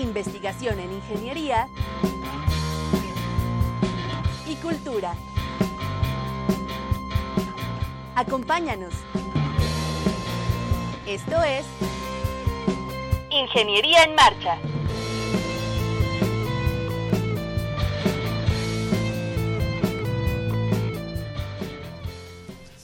investigación en ingeniería y cultura. Acompáñanos. Esto es Ingeniería en Marcha.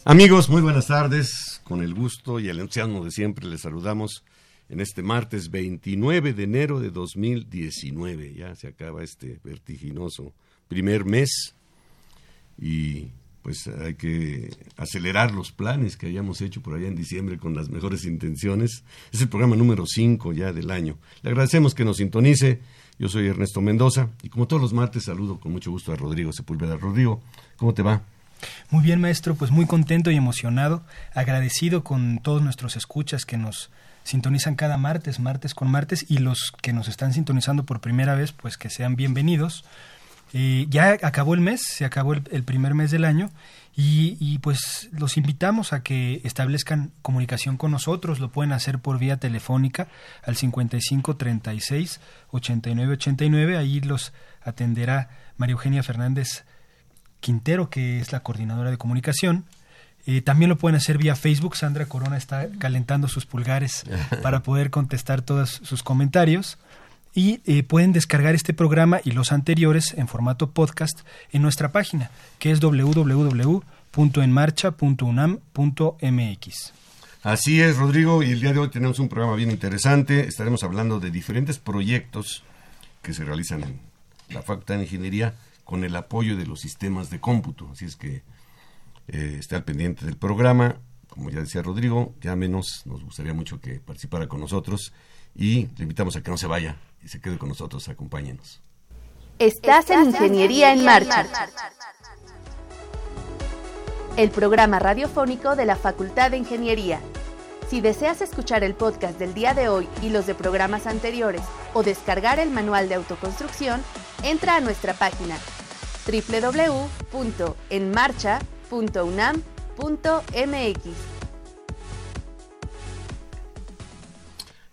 Amigos, muy buenas tardes. Con el gusto y el entusiasmo de siempre les saludamos en este martes 29 de enero de 2019. Ya se acaba este vertiginoso primer mes y pues hay que acelerar los planes que hayamos hecho por allá en diciembre con las mejores intenciones. Es el programa número 5 ya del año. Le agradecemos que nos sintonice. Yo soy Ernesto Mendoza y como todos los martes saludo con mucho gusto a Rodrigo Sepúlveda. Rodrigo, ¿cómo te va? Muy bien, maestro, pues muy contento y emocionado, agradecido con todos nuestros escuchas que nos sintonizan cada martes, martes con martes, y los que nos están sintonizando por primera vez, pues que sean bienvenidos. Eh, ya acabó el mes, se acabó el, primer mes del año, y, y, pues los invitamos a que establezcan comunicación con nosotros, lo pueden hacer por vía telefónica al 55 36 89 89, ahí los atenderá María Eugenia Fernández Quintero, que es la coordinadora de comunicación. Eh, también lo pueden hacer vía Facebook. Sandra Corona está calentando sus pulgares para poder contestar todos sus comentarios. Y eh, pueden descargar este programa y los anteriores en formato podcast en nuestra página, que es www.enmarcha.unam.mx. Así es, Rodrigo, y el día de hoy tenemos un programa bien interesante. Estaremos hablando de diferentes proyectos que se realizan en la Facultad de Ingeniería con el apoyo de los sistemas de cómputo. Así es que eh, esté al pendiente del programa. Como ya decía Rodrigo, llámenos, nos gustaría mucho que participara con nosotros y le invitamos a que no se vaya y se quede con nosotros, acompáñenos. Estás en Ingeniería en Marcha, el programa radiofónico de la Facultad de Ingeniería. Si deseas escuchar el podcast del día de hoy y los de programas anteriores o descargar el manual de autoconstrucción, entra a nuestra página www.enmarcha.unam.mx.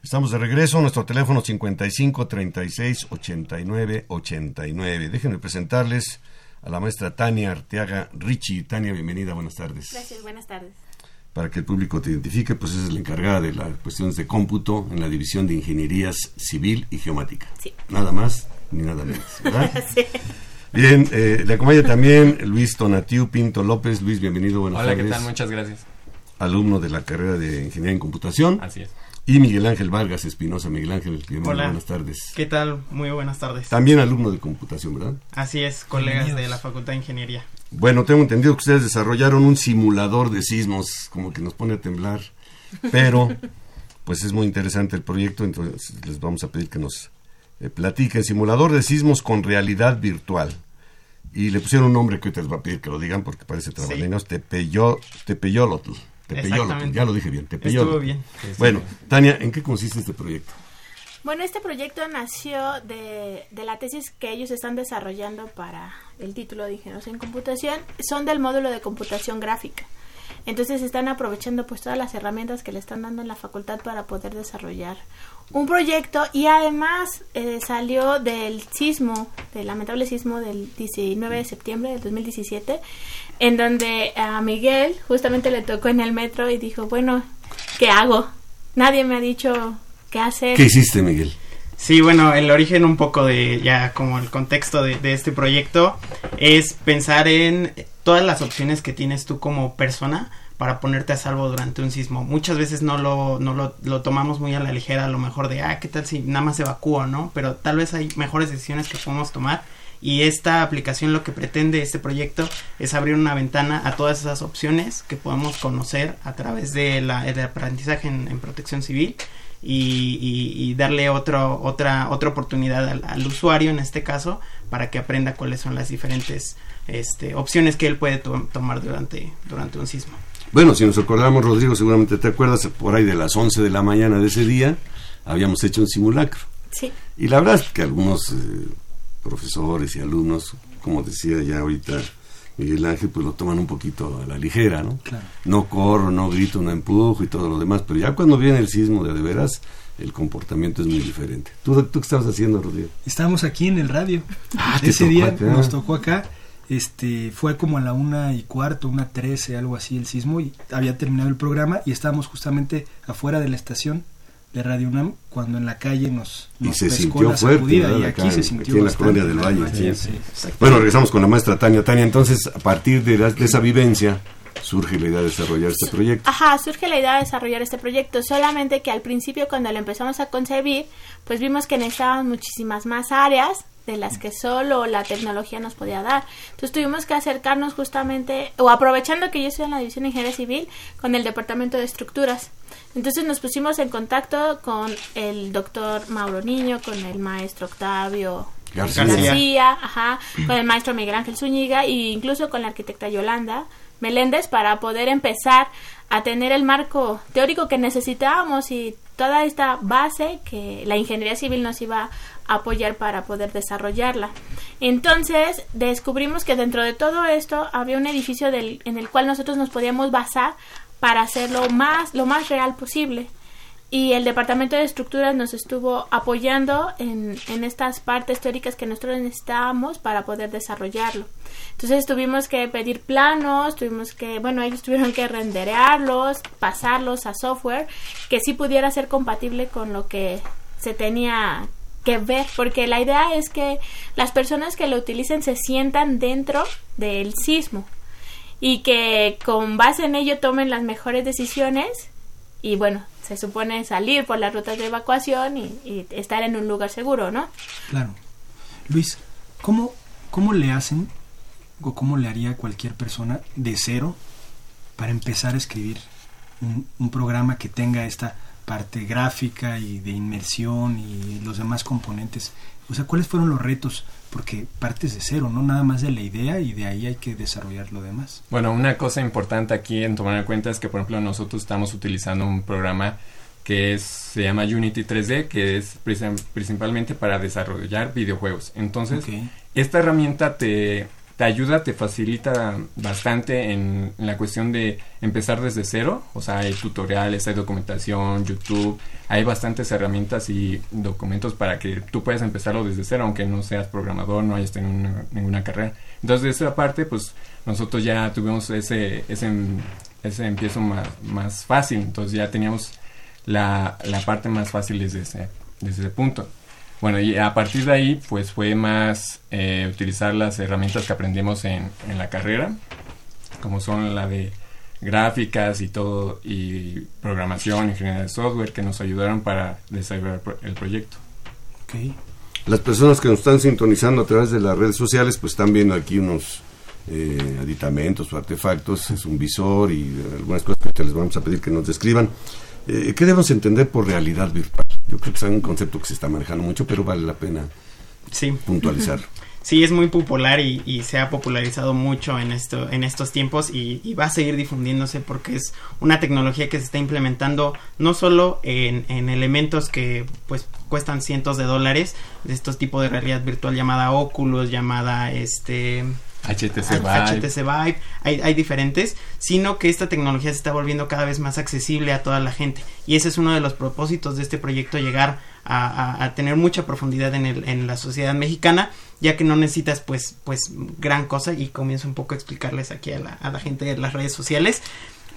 Estamos de regreso, nuestro teléfono 55 36 89 89. Déjenme presentarles a la maestra Tania Arteaga Richie. Tania, bienvenida, buenas tardes. Gracias, buenas tardes. Para que el público te identifique, pues es la encargada de las cuestiones de cómputo en la división de ingenierías civil y geomática. Sí. Nada más ni nada menos, ¿verdad? sí. Bien, eh, le acompaña también Luis Tonatiu Pinto López. Luis, bienvenido, buenas Hola, tardes. ¿qué tal? Muchas gracias. Alumno de la carrera de Ingeniería en Computación. Así es. Y Miguel Ángel Vargas Espinosa. Miguel Ángel, bienvenido, Hola. buenas tardes. ¿Qué tal? Muy buenas tardes. También alumno de computación, ¿verdad? Así es, colegas de la Facultad de Ingeniería. Bueno, tengo entendido que ustedes desarrollaron un simulador de sismos, como que nos pone a temblar, pero pues es muy interesante el proyecto, entonces les vamos a pedir que nos eh, platiquen. Simulador de sismos con realidad virtual. Y le pusieron un nombre que ahorita les va a pedir que lo digan porque parece trabalenguas, Tepeyo, Tepeyolotl. Tepeyolotl, ya lo dije bien, Tepeyolotl. Estuvo bien. Bueno, Tania, ¿en qué consiste este proyecto? Bueno, este proyecto nació de, de la tesis que ellos están desarrollando para el título de Ingenieros en Computación. Son del módulo de computación gráfica. Entonces están aprovechando pues todas las herramientas que le están dando en la facultad para poder desarrollar un proyecto y además eh, salió del sismo, del lamentable sismo del 19 de septiembre del 2017, en donde a Miguel justamente le tocó en el metro y dijo, bueno, ¿qué hago? Nadie me ha dicho qué hacer. ¿Qué hiciste, Miguel? Sí, bueno, el origen un poco de ya como el contexto de, de, este proyecto es pensar en todas las opciones que tienes tú como persona para ponerte a salvo durante un sismo. Muchas veces no lo, no lo, lo tomamos muy a la ligera, a lo mejor de, ah, ¿qué tal si nada más evacúo, no? Pero tal vez hay mejores decisiones que podemos tomar y esta aplicación lo que pretende este proyecto es abrir una ventana a todas esas opciones que podemos conocer a través de la, el aprendizaje en, protección civil y, darle otro, otra, otra oportunidad al, al, usuario en este caso para que aprenda cuáles son las diferentes este, opciones que él puede to tomar durante, durante un sismo. Bueno, si nos acordamos, Rodrigo, seguramente te acuerdas, por ahí de las 11 de la mañana de ese día, habíamos hecho un simulacro. Sí. Y la verdad es que algunos eh, profesores y alumnos, como decía ya ahorita Miguel Ángel, pues lo toman un poquito a la ligera, ¿no? No corro, no grito, no empujo y todo lo demás, pero ya cuando viene el sismo de de veras, el comportamiento es muy diferente. ¿Tú, tú qué estabas haciendo, Rodrigo? Estábamos aquí en el radio. Ah, Ese día nos tocó acá. Este, fue como a la una y cuarto, una trece, algo así el sismo, y había terminado el programa y estábamos justamente afuera de la estación de Radio UNAM cuando en la calle nos, nos y se sintió fuerte y aquí se sintió en la colonia del Valle, bueno regresamos con la maestra Tania. Tania entonces a partir de, de esa vivencia surge la idea de desarrollar este proyecto. Ajá, surge la idea de desarrollar este proyecto, solamente que al principio cuando lo empezamos a concebir, pues vimos que necesitaban muchísimas más áreas de las que solo la tecnología nos podía dar. Entonces tuvimos que acercarnos justamente, o aprovechando que yo estoy en la División de Ingeniería Civil, con el Departamento de Estructuras. Entonces nos pusimos en contacto con el doctor Mauro Niño, con el maestro Octavio García, ajá, con el maestro Miguel Ángel Zúñiga e incluso con la arquitecta Yolanda Meléndez para poder empezar a tener el marco teórico que necesitábamos y toda esta base que la ingeniería civil nos iba a apoyar para poder desarrollarla. Entonces descubrimos que dentro de todo esto había un edificio en el cual nosotros nos podíamos basar para hacerlo más, lo más real posible y el Departamento de Estructuras nos estuvo apoyando en, en, estas partes teóricas que nosotros necesitábamos para poder desarrollarlo. Entonces tuvimos que pedir planos, tuvimos que, bueno, ellos tuvieron que renderearlos, pasarlos a software que sí pudiera ser compatible con lo que se tenía que ver, porque la idea es que las personas que lo utilicen se sientan dentro del sismo y que con base en ello tomen las mejores decisiones y bueno, se supone salir por las rutas de evacuación y, estar en un lugar seguro, ¿no? Claro. Luis, ¿cómo, cómo le hacen o cómo le haría cualquier persona de cero para empezar a escribir un, un programa que tenga esta parte gráfica y de inmersión y los demás componentes? O sea, ¿cuáles fueron los retos porque partes de cero, no nada más de la idea y de ahí hay que desarrollar lo demás. Bueno, una cosa importante aquí en tomar en cuenta es que, por ejemplo, nosotros estamos utilizando un programa que es, se llama Unity 3D, que es principalmente para desarrollar videojuegos. Entonces, esta herramienta te te ayuda, te facilita bastante en, la cuestión de empezar desde cero. O sea, hay tutoriales, hay documentación, YouTube, hay bastantes herramientas y documentos para que tú puedas empezarlo desde cero, aunque no seas programador, no hayas tenido ninguna carrera. Entonces, de esa parte, pues nosotros ya tuvimos ese, ese, ese empiezo más, más fácil. Entonces, ya teníamos la, la parte más fácil desde desde ese punto. Bueno, y a partir de ahí, pues fue más eh, utilizar las herramientas que aprendimos en, en la carrera, como son la de gráficas y todo, y programación, ingeniería de software, que nos ayudaron para desarrollar el proyecto. Okay. Las personas que nos están sintonizando a través de las redes sociales, pues están viendo aquí unos eh, aditamentos o artefactos, es un visor y algunas cosas que les vamos a pedir que nos describan. Eh, ¿Qué debemos entender por realidad virtual? Yo creo que es un concepto que se está manejando mucho, pero vale la pena sí. puntualizar. Sí, es muy popular y, se ha popularizado mucho en, esto, en estos tiempos y, va a seguir difundiéndose porque es una tecnología que se está implementando no solo en, en elementos que pues cuestan cientos de dólares de estos tipos de realidad virtual llamada Oculus, llamada este HTC Vive. HTC Vive, hay, hay, diferentes, sino que esta tecnología se está volviendo cada vez más accesible a toda la gente. Y ese es uno de los propósitos de este proyecto, llegar a, a, tener mucha profundidad en, el, en la sociedad mexicana, ya que no necesitas pues, pues gran cosa y comienzo un poco a explicarles aquí a la, a la gente de las redes sociales.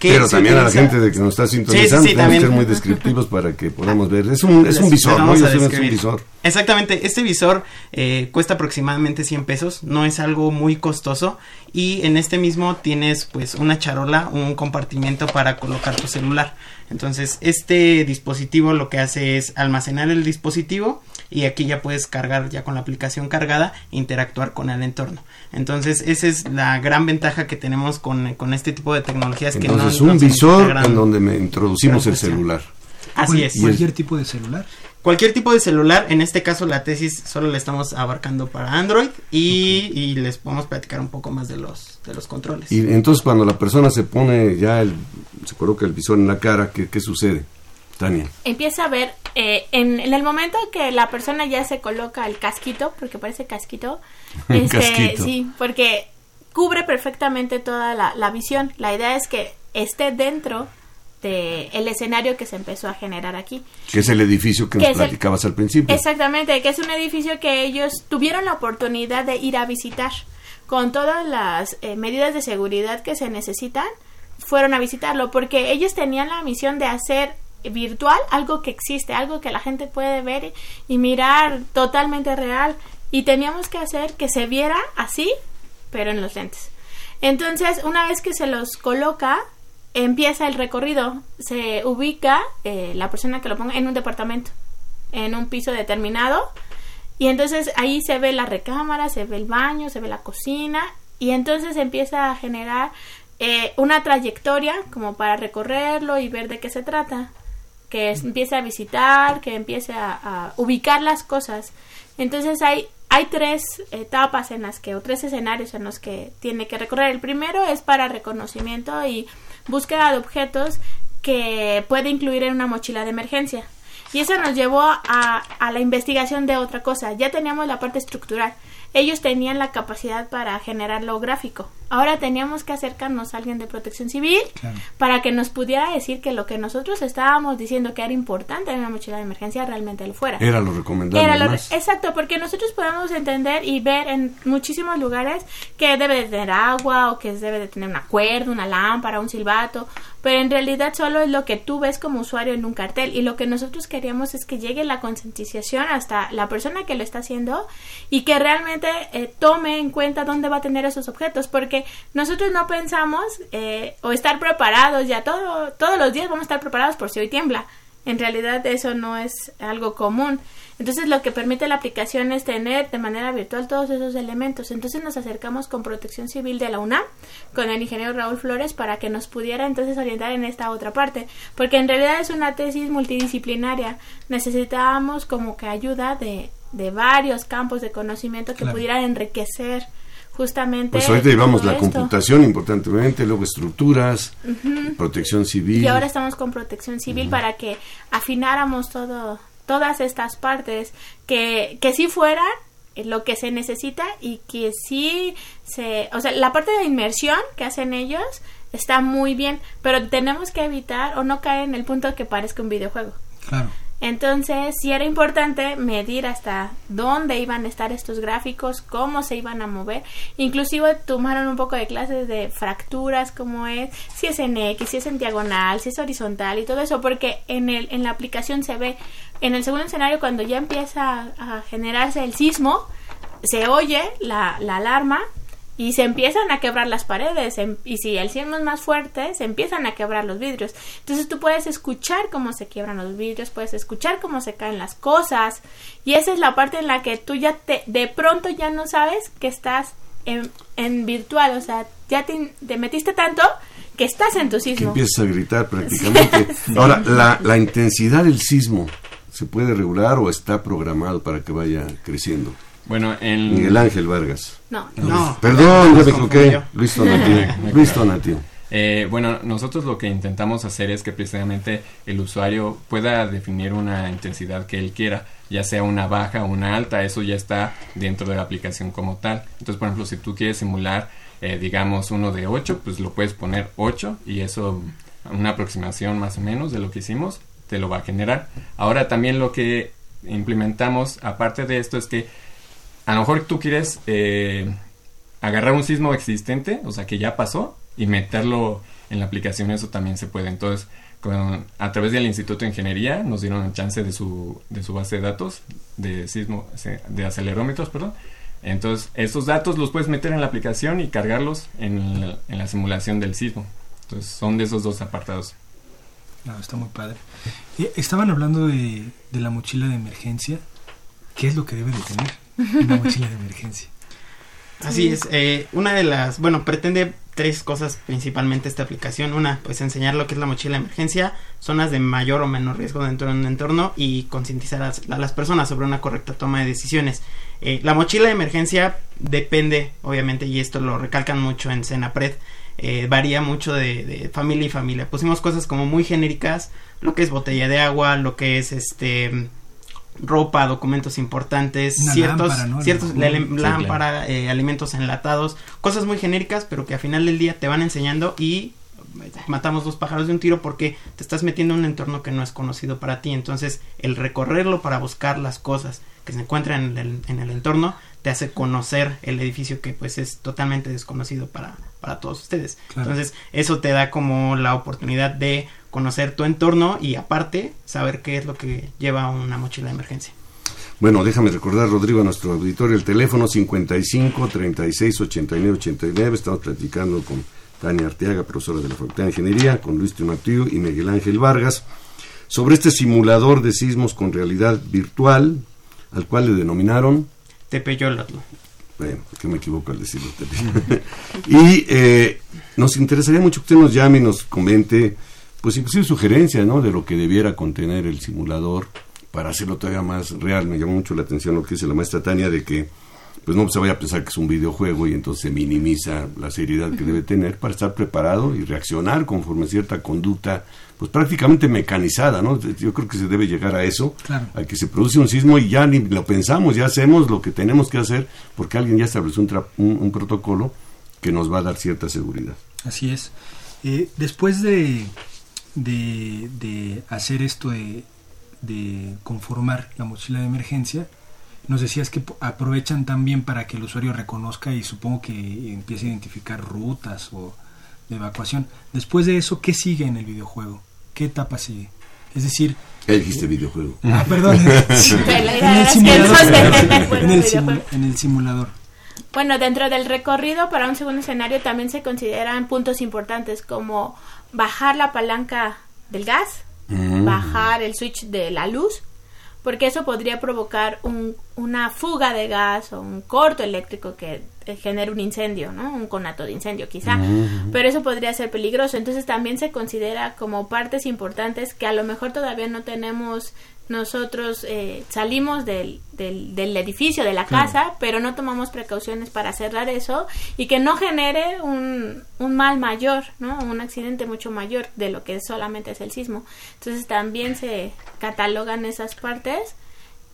Pero también a la gente de que nos está sintonizando, tenemos que ser muy descriptivos para que podamos ver. Es un, es un visor, ¿no? Yo es un visor. Exactamente, este visor eh, cuesta aproximadamente 100 pesos, no es algo muy costoso y en este mismo tienes pues una charola, un compartimiento para colocar tu celular. Entonces, este dispositivo lo que hace es almacenar el dispositivo y aquí ya puedes cargar ya con la aplicación cargada e interactuar con el entorno. Entonces, esa es la gran ventaja que tenemos con, con este tipo de tecnologías que no es un visor en donde me introducimos el celular. Así es. Cualquier tipo de celular. Cualquier tipo de celular, en este caso la tesis solo la estamos abarcando para Android y, y, les podemos platicar un poco más de los, de los controles. Y entonces cuando la persona se pone ya, el, se coloca el visor en la cara, ¿qué, qué sucede? Tania. Empieza a ver, eh, en, en, el momento que la persona ya se coloca el casquito, porque parece casquito, este, casquito. sí, porque cubre perfectamente toda la, la visión. La idea es que esté dentro de el escenario que se empezó a generar aquí. Que es el edificio que, Que nos el- platicabas al principio. Exactamente, que es un edificio que ellos tuvieron la oportunidad de ir a visitar. Con todas las eh, medidas de seguridad que se necesitan, fueron a visitarlo porque ellos tenían la misión de hacer virtual algo que existe, algo que la gente puede ver y mirar totalmente real. Y teníamos que hacer que se viera así, pero en los lentes. Entonces, una vez que se los coloca, empieza el recorrido. Se ubica eh, la persona que lo ponga en un departamento, en un piso determinado. Y entonces ahí se ve la recámara, se ve el baño, se ve la cocina. Y entonces empieza a generar eh, una trayectoria como para recorrerlo y ver de qué se trata. Que empiece a visitar, que empiece a, a ubicar las cosas. Entonces hay, hay tres etapas en las que, o tres escenarios en los que tiene que recorrer. El primero es para reconocimiento y búsqueda de objetos que puede incluir en una mochila de emergencia. Y eso nos llevó a, a la investigación de otra cosa. Ya teníamos la parte estructural. Ellos tenían la capacidad para generar lo gráfico. Ahora teníamos que acercarnos a alguien de protección civil Claro. para que nos pudiera decir que lo que nosotros estábamos diciendo que era importante en una mochila de emergencia realmente lo fuera. Era lo recomendable. Era lo- más. exacto, porque nosotros podemos entender y ver en muchísimos lugares que debe de tener agua o que debe de tener una cuerda, una lámpara, un silbato, pero en realidad solo es lo que tú ves como usuario en un cartel y lo que nosotros queríamos es que llegue la concientización hasta la persona que lo está haciendo y que realmente eh, tome en cuenta dónde va a tener esos objetos, porque nosotros no pensamos eh, o estar preparados ya todo, todos los días vamos a estar preparados por si hoy tiembla. En realidad eso no es algo común. Entonces lo que permite la aplicación es tener de manera virtual todos esos elementos. Entonces nos acercamos con Protección Civil de la UNAM, con el ingeniero Raúl Flores, para que nos pudiera entonces orientar en esta otra parte. Porque en realidad es una tesis multidisciplinaria. Necesitábamos como que ayuda de, de varios campos de conocimiento que Claro. pudieran enriquecer justamente... Pues ahorita llevamos la esto. computación importantemente, luego estructuras, protección civil. Y ahora estamos con protección civil para que afináramos todo, todas estas partes, que, que sí fueran lo que se necesita y que sí se... O sea, la parte de inmersión que hacen ellos está muy bien, pero tenemos que evitar o no caer en el punto que parezca un videojuego. Claro. Entonces, sí era importante medir hasta dónde iban a estar estos gráficos, cómo se iban a mover. Inclusive tomaron un poco de clases de fracturas, cómo es, si es en X, si es en diagonal, si es horizontal y todo eso, porque en, el, en la aplicación se ve, en el segundo escenario, cuando ya empieza a, generarse el sismo, se oye la, la alarma y se empiezan a quebrar las paredes em- y si el sismo es más fuerte se empiezan a quebrar los vidrios entonces tú puedes escuchar cómo se quiebran los vidrios puedes escuchar cómo se caen las cosas y esa es la parte en la que tú ya te de pronto ya no sabes que estás en, en virtual o sea ya te, te metiste tanto que estás en tu que sismo empiezas a gritar prácticamente. Ahora, la, la intensidad del sismo, ¿se puede regular o está programado para que vaya creciendo? Bueno, en... Miguel Ángel Vargas. no No. Perdón, ya Nos me equivoqué. Luis Tonatiuh. Luis. Eh, bueno, nosotros lo que intentamos hacer es que precisamente el usuario pueda definir una intensidad que él quiera, ya sea una baja o una alta, eso ya está dentro de la aplicación como tal. Entonces, por ejemplo, si tú quieres simular, eh, digamos, uno de 8, pues lo puedes poner 8 y eso, una aproximación más o menos de lo que hicimos, te lo va a generar. Ahora también lo que implementamos, aparte de esto, es que a lo mejor tú quieres eh, agarrar un sismo existente, o sea, que ya pasó, y meterlo en la aplicación, eso también se puede. Entonces, a través del Instituto de Ingeniería nos dieron el chance de su, de su base de datos, de sismo, de acelerómetros, perdón. Entonces, esos datos los puedes meter en la aplicación y cargarlos en la, en la simulación del sismo. Entonces, son de esos dos apartados. No, está muy padre. Eh, Estaban hablando de, de la mochila de emergencia. ¿Qué es lo que debe de tener una mochila de emergencia? Así es, eh, una de las, bueno, pretende tres cosas principalmente esta aplicación. Una, pues enseñar lo que es la mochila de emergencia, zonas de mayor o menor riesgo dentro de un entorno y concientizar a, las- a las personas sobre una correcta toma de decisiones. Eh, la mochila de emergencia depende, obviamente, y esto lo recalcan mucho en Senapred, eh, varía mucho de, de familia y familia. Pusimos cosas como muy genéricas, lo que es botella de agua, lo que es este ropa, documentos importantes, Una ciertos, lámpara, ¿no? ciertos Sí, la- lámpara, eh, alimentos enlatados, cosas muy genéricas, pero que al final del día te van enseñando y matamos dos pájaros de un tiro porque te estás metiendo en un entorno que no es conocido para ti. Entonces, el recorrerlo para buscar las cosas que se encuentran en el, en el entorno te hace conocer el edificio que pues es totalmente desconocido para, para todos ustedes. Claro. Entonces, eso te da como la oportunidad de conocer tu entorno y aparte saber qué es lo que lleva una mochila de emergencia. Bueno, déjame recordar, Rodrigo, a nuestro auditorio, el teléfono 55 36 89 89. Estamos platicando con Tania Arteaga, profesora de la Facultad de Ingeniería, con Luis Timatiu y Miguel Ángel Vargas, sobre este simulador de sismos con realidad virtual, al cual le denominaron Tepeyolotl. Bueno, que me equivoco al decirlo. y eh, nos interesaría mucho que usted nos llame y nos comente, pues inclusive sugerencias, ¿no? De lo que debiera contener el simulador para hacerlo todavía más real. Me llamó mucho la atención lo que dice la maestra Tania de que, pues no se vaya a pensar que es un videojuego y entonces se minimiza la seriedad que debe tener para estar preparado y reaccionar conforme a cierta conducta, pues prácticamente mecanizada, ¿no? Yo creo que se debe llegar a eso, Claro. a que se produce un sismo y ya ni lo pensamos, ya hacemos lo que tenemos que hacer porque alguien ya estableció un, tra- un- un protocolo que nos va a dar cierta seguridad. Así es. Eh, después de, de, de hacer esto de, de conformar la mochila de emergencia, nos decías que aprovechan también para que el usuario reconozca y supongo que empiece a identificar rutas o de evacuación. Después de eso, ¿qué sigue en el videojuego? ¿Qué etapa sigue? Es decir, Ya dijiste videojuego. ah, perdón, en el simulador, en el simu- en el simulador. Bueno, dentro del recorrido para un segundo escenario también se consideran puntos importantes como bajar la palanca del gas, Mm. bajar el switch de la luz, porque eso podría provocar un- una fuga de gas o un corto eléctrico que eh, genere un incendio, ¿no? Un conato de incendio quizá, pero eso podría ser peligroso. Entonces también se considera como partes importantes que a lo mejor todavía no tenemos nosotros eh, salimos del, del, del edificio, de la casa, pero no tomamos precauciones para cerrar eso y que no genere un, un mal mayor, ¿no? Un accidente mucho mayor de lo que solamente es el sismo. Entonces también se catalogan esas partes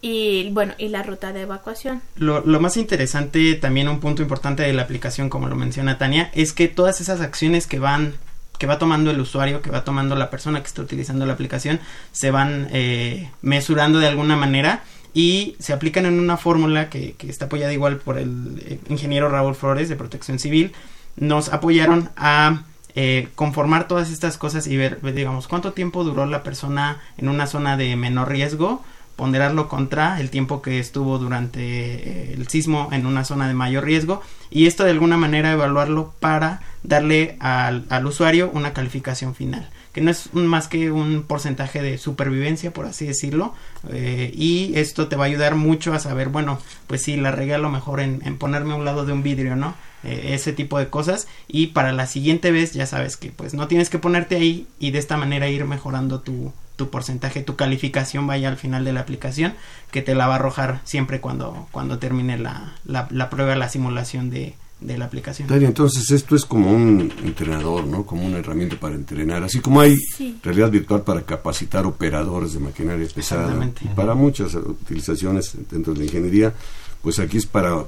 y bueno, y la ruta de evacuación. Lo, lo más interesante, también un punto importante de la aplicación, como lo menciona Tania, es que todas esas acciones que van que va tomando el usuario, que va tomando la persona que está utilizando la aplicación, se van eh, mesurando de alguna manera y se aplican en una fórmula que, que está apoyada igual por el eh, ingeniero Raúl Flores de Protección Civil. Nos apoyaron a eh, conformar todas estas cosas y ver, digamos, cuánto tiempo duró la persona en una zona de menor riesgo, ponderarlo contra el tiempo que estuvo durante eh, el sismo en una zona de mayor riesgo y esto de alguna manera evaluarlo para darle al, al usuario una calificación final que no es más que un porcentaje de supervivencia por así decirlo eh, y esto te va a ayudar mucho a saber bueno pues sí la regué a lo mejor en, en ponerme a un lado de un vidrio no Eh, ese tipo de cosas y para la siguiente vez ya sabes que pues no tienes que ponerte ahí y de esta manera ir mejorando tu, tu porcentaje, tu calificación vaya al final de la aplicación que te la va a arrojar siempre cuando, cuando termine la, la, la prueba, la simulación de, de la aplicación. Entonces esto es como un entrenador, ¿no? Como una herramienta para entrenar. Así como hay Sí. realidad virtual para capacitar operadores de maquinaria pesada Exactamente. y para muchas utilizaciones dentro de la ingeniería, pues aquí es para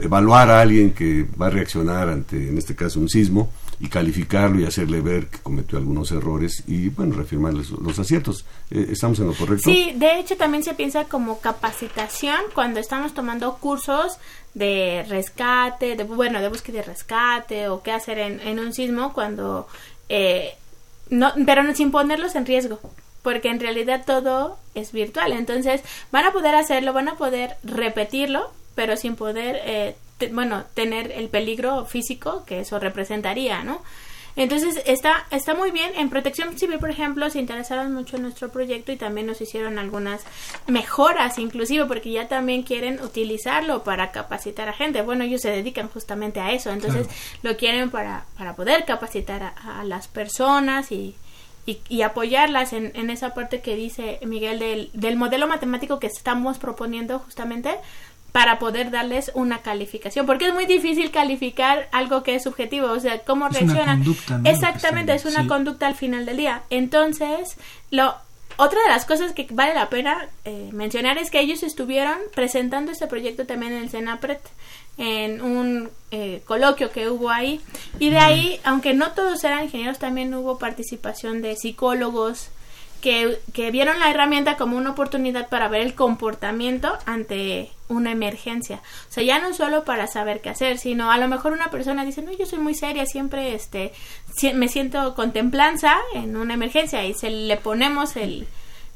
evaluar a alguien que va a reaccionar ante, en este caso, un sismo y calificarlo y hacerle ver que cometió algunos errores y, bueno, reafirmarle los, los aciertos. Eh, ¿Estamos en lo correcto? Sí, de hecho también se piensa como capacitación cuando estamos tomando cursos de rescate, de, bueno, de búsqueda y rescate o qué hacer en, en un sismo cuando, eh, no, pero no, sin ponerlos en riesgo, porque en realidad todo es virtual, entonces van a poder hacerlo, van a poder repetirlo, pero sin poder, eh, te- bueno, tener el peligro físico que eso representaría, ¿no? Entonces está, está muy bien. En Protección Civil, por ejemplo, se interesaron mucho en nuestro proyecto y también nos hicieron algunas mejoras, inclusive, porque ya también quieren utilizarlo para capacitar a gente. Bueno, ellos se dedican justamente a eso, entonces lo quieren para, para poder capacitar a, a las personas y, y, y apoyarlas en, en esa parte que dice Miguel del, del modelo matemático que estamos proponiendo justamente para poder darles una calificación, porque es muy difícil calificar algo que es subjetivo, o sea, cómo Es una reaccionan. conducta, ¿no? Exactamente, es una Sí. conducta al final del día. Entonces, lo otra de las cosas que vale la pena eh, mencionar es que ellos estuvieron presentando este proyecto también en el Senapret, en un eh, coloquio que hubo ahí. Y de ahí, aunque no todos eran ingenieros, también hubo participación de psicólogos que, que vieron la herramienta como una oportunidad para ver el comportamiento ante una emergencia. O sea, ya no solo para saber qué hacer, sino a lo mejor una persona dice, no, yo soy muy seria, siempre este, me siento con templanza en una emergencia y se le ponemos el,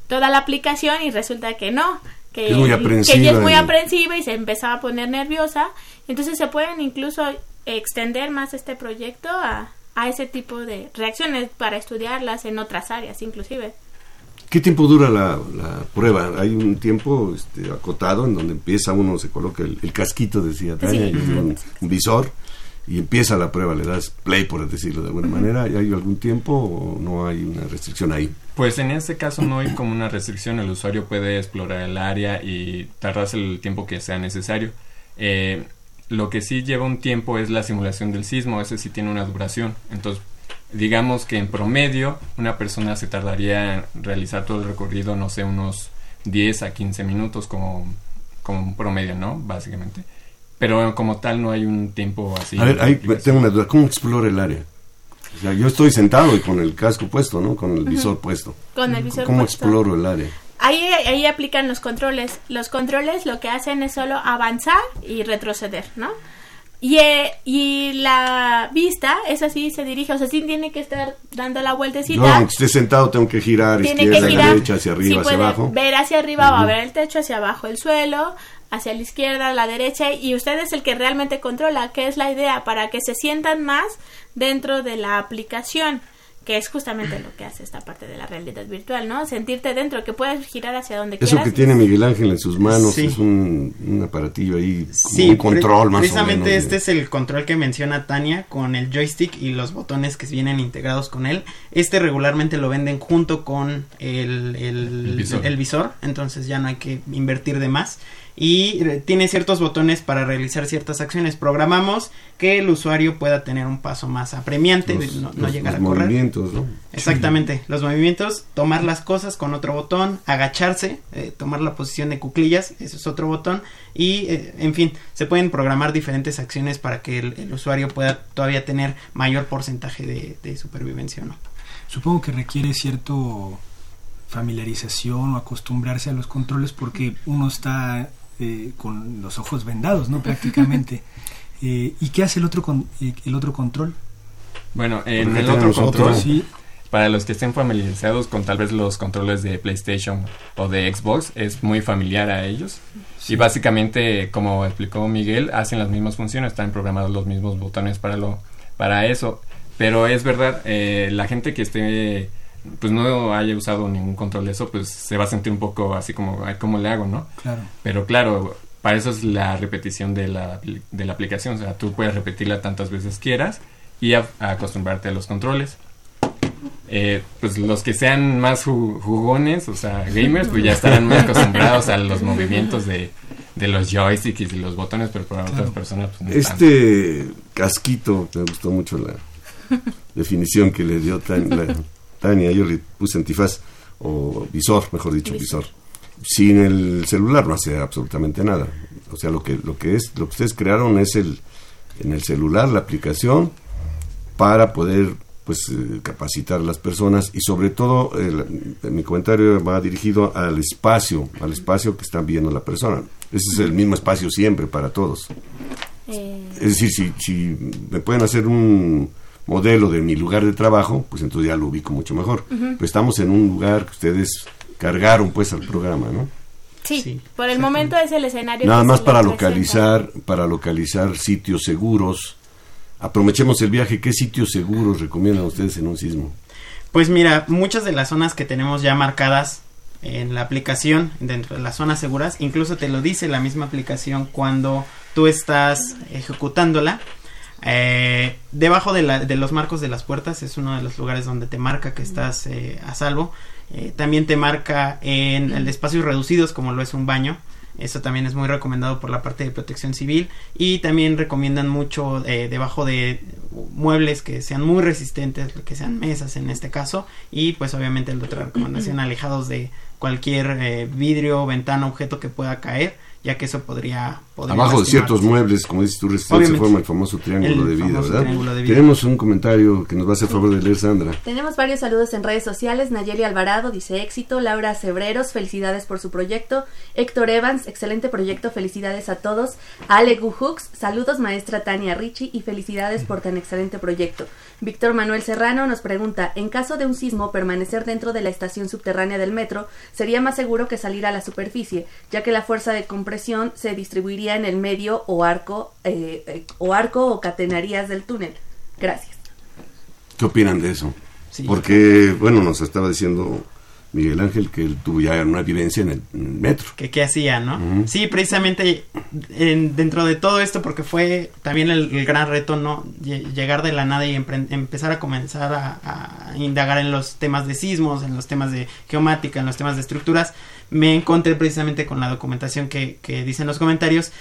toda la aplicación y resulta que no, que, Es muy que aprensiva ella es muy aprensiva y se empezaba a poner nerviosa. Entonces se pueden incluso extender más este proyecto a, a ese tipo de reacciones para estudiarlas en otras áreas inclusive. ¿Qué tiempo dura la, la prueba? Hay un tiempo este, acotado en donde empieza uno, se coloca el, el casquito, decía Tania, Sí. y un, un visor, y empieza la prueba, le das play, por decirlo de alguna manera. ¿Y ¿Hay algún tiempo o no hay una restricción ahí? Pues en este caso no hay como una restricción, el usuario puede explorar el área y tardarse el tiempo que sea necesario. Eh, lo que sí lleva un tiempo es la simulación del sismo, ese sí tiene una duración. Entonces, digamos que en promedio una persona se tardaría en realizar todo el recorrido, no sé, unos 10 a 15 minutos como, como un promedio, ¿no? Básicamente. Pero como tal no hay un tiempo así. a ver, aplicación. tengo una duda. ¿Cómo explora el área? O sea, yo estoy sentado y con el casco puesto, ¿no? Con el visor puesto. Con el visor ¿Cómo puesto. exploro el área? Ahí, ahí aplican los controles. Los controles lo que hacen es solo avanzar y retroceder, ¿no? Y, eh, y la vista es así, se dirige, o sea, sí tiene que estar dando la vueltecita. aunque esté sentado, tengo que girar tiene izquierda, que girar. derecha, hacia arriba, Sí, hacia abajo. ver hacia arriba, va a ver el techo, hacia abajo el suelo, hacia la izquierda, la derecha, y usted es el que realmente controla, que es la idea, para que se sientan más dentro de la aplicación, que es justamente lo que hace esta parte de la realidad virtual, ¿no? Sentirte dentro, que puedes girar hacia donde Eso quieras. que tiene Miguel Ángel en sus manos Sí. es un, un aparatillo ahí, como Sí, un control más o precisamente menos. este es el control que menciona Tania con el joystick y los botones que vienen integrados con él. Este regularmente lo venden junto con el, el- El visor. el visor, entonces ya no hay que invertir de más. Y eh, tiene ciertos botones para realizar ciertas acciones. Programamos que el usuario pueda tener un paso más apremiante, Los- no, no los- llegar los a correr. movimientos, ¿no? Exactamente, los movimientos, tomar las cosas con otro botón, agacharse, eh, tomar la posición de cuclillas, eso es otro botón, y eh, en fin, se pueden programar diferentes acciones para que el, el usuario pueda todavía tener mayor porcentaje de, de supervivencia, ¿no? Supongo que requiere cierto familiarización o acostumbrarse a los controles porque uno está eh, con los ojos vendados, ¿no? Prácticamente. Eh, ¿Y qué hace el otro con, eh, el otro control? Bueno, en el otro otro. control, Sí, para los que estén familiarizados con tal vez los controles de PlayStation o de Xbox, es muy familiar a ellos. Y básicamente, como explicó Miguel, hacen las mismas funciones, están programados los mismos botones para lo para eso. Pero es verdad, eh, la gente que esté pues no haya usado ningún control de eso, pues se va a sentir un poco así como, "Ay, ¿cómo le hago, no? claro. Pero claro, para eso es la repetición de la, de la aplicación. O sea, tú puedes repetirla tantas veces quieras y a- a acostumbrarte a los controles. Eh, pues los que sean más ju- jugones, o sea, gamers, pues ya estarán muy acostumbrados a los movimientos de, de los joysticks y de los botones, pero para otras personas, pues no tanto. Este casquito, me gustó mucho la definición que le dio Tan- la- Tania, yo le puse antifaz o visor, mejor dicho, visor. Sin el celular no hace absolutamente nada. O sea, lo que lo que es lo que ustedes crearon es el en el celular la aplicación para poder pues eh, capacitar a las personas y sobre todo el- mi comentario va dirigido al espacio, al espacio que está viendo la persona. Ese es el mismo espacio siempre para todos. Eh, Es decir, si, si me pueden hacer un modelo de mi lugar de trabajo, pues entonces ya lo ubico mucho mejor. Pero estamos en un lugar que ustedes cargaron pues al programa, ¿no? sí, Sí, por el momento es el escenario. Nada más para localizar, para localizar sitios seguros. Aprovechemos el viaje. ¿Qué sitios seguros recomiendan ustedes en un sismo? Pues mira, muchas de las zonas que tenemos ya marcadas en la aplicación, dentro de las zonas seguras, incluso te lo dice la misma aplicación cuando tú estás ejecutándola. Eh, debajo de, la- de los marcos de las puertas es uno de los lugares donde te marca que estás eh, a salvo. Eh, también te marca en el espacios reducidos como lo es un baño. Eso también es muy recomendado por la parte de protección civil y también recomiendan mucho eh, debajo de muebles que sean muy resistentes, que sean mesas en este caso y pues obviamente la otra recomendación alejados de cualquier vidrio, ventana, objeto que pueda caer ya que eso podría... Abajo de ciertos muebles, como dices tú, se forma el famoso triángulo, de, vida, ¿verdad? Tenemos un comentario que nos va a hacer favor de leer Sandra. Tenemos varios saludos en redes sociales. Nayeli Alvarado dice éxito, Laura Cebreros, felicidades por su proyecto. Héctor Evans, excelente proyecto, felicidades a todos. Ale Guhux, saludos maestra Tania Ricci y felicidades por tan excelente proyecto. Víctor Manuel Serrano nos pregunta, en caso de un sismo, permanecer dentro de la estación subterránea del metro sería más seguro que salir a la superficie, ya que la fuerza de compresión se distribuiría en el medio o arco, eh, eh, o arco o catenarías del túnel. Gracias. ¿Qué opinan de eso? Porque, bueno, nos estaba diciendo Miguel Ángel que él tuvo ya una vivencia en el, metro. Que qué hacía, ¿no? Sí, precisamente dentro de todo esto, porque fue también el, gran reto, ¿no? Llegar de la nada y empezar a comenzar a, indagar en los temas de sismos, en los temas de geomática, en los temas de estructuras. Me encontré precisamente con la documentación que, que dicen los comentarios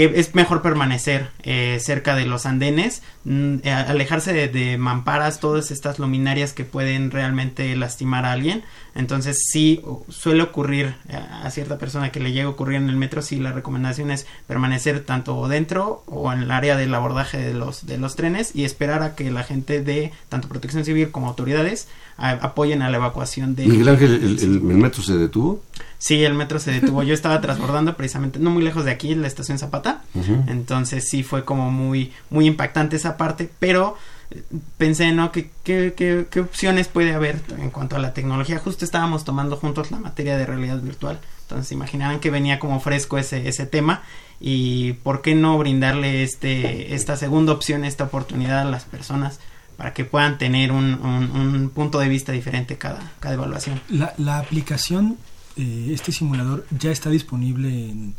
que es mejor permanecer eh, cerca de los andenes, mm, eh, alejarse de, mamparas, todas estas luminarias que pueden realmente lastimar a alguien. Entonces, si suele ocurrir eh, a, cierta persona que le llegue a ocurrir en el metro, sí la recomendación es permanecer tanto dentro o en el área del abordaje de los, de los trenes y esperar a que la gente de tanto protección civil como autoridades apoyen a la evacuación de... Miguel Ángel, ¿el, metro se detuvo? Sí, el metro se detuvo. Yo estaba transbordando precisamente, no muy lejos de aquí, la estación Zapata. Entonces sí fue como muy, muy impactante esa parte, pero eh, pensé, ¿no? ¿Qué, qué, qué, qué opciones puede haber en cuanto a la tecnología? Justo estábamos tomando juntos la materia de realidad virtual. Entonces imaginarán que venía como fresco ese, ese tema y por qué no brindarle este, esta segunda opción, esta oportunidad a las personas para que puedan tener un, punto de vista diferente cada, cada evaluación. La, la aplicación, eh, este simulador, ya está disponible en,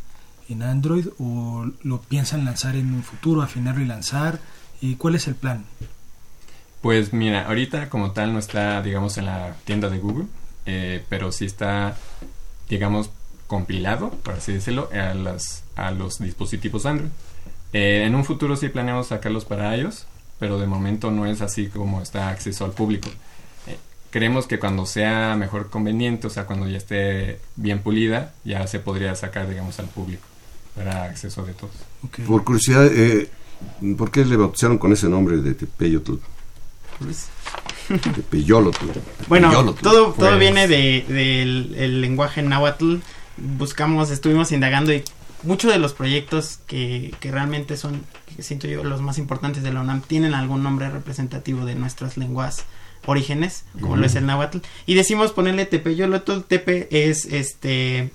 en, Android o lo piensan lanzar en un futuro, afinarlo y lanzar. ¿Y ¿Cuál es el plan? Pues mira, ahorita como tal no está, digamos, en la tienda de Google, eh, pero sí está, digamos, compilado, por así decirlo, a, las, a los dispositivos Android. Eh, en un futuro sí planeamos sacarlos para ellos, pero de momento no es así como está acceso al público. Creemos que cuando sea mejor conveniente, o sea, cuando ya esté bien pulida, ya se podría sacar, digamos, al público para acceso de todos. Por curiosidad, eh, ¿por qué le bautizaron con ese nombre de Tepeyotl? Pues, Tepeyolotl. Bueno, todo, todo pues viene del de, lenguaje náhuatl. Buscamos, estuvimos indagando y muchos de los proyectos que, que realmente son, que siento yo, los más importantes de la UNAM, tienen algún nombre representativo de nuestras lenguas orígenes, como lo es el náhuatl. Y decimos ponerle tepe. Yo lo tepe es este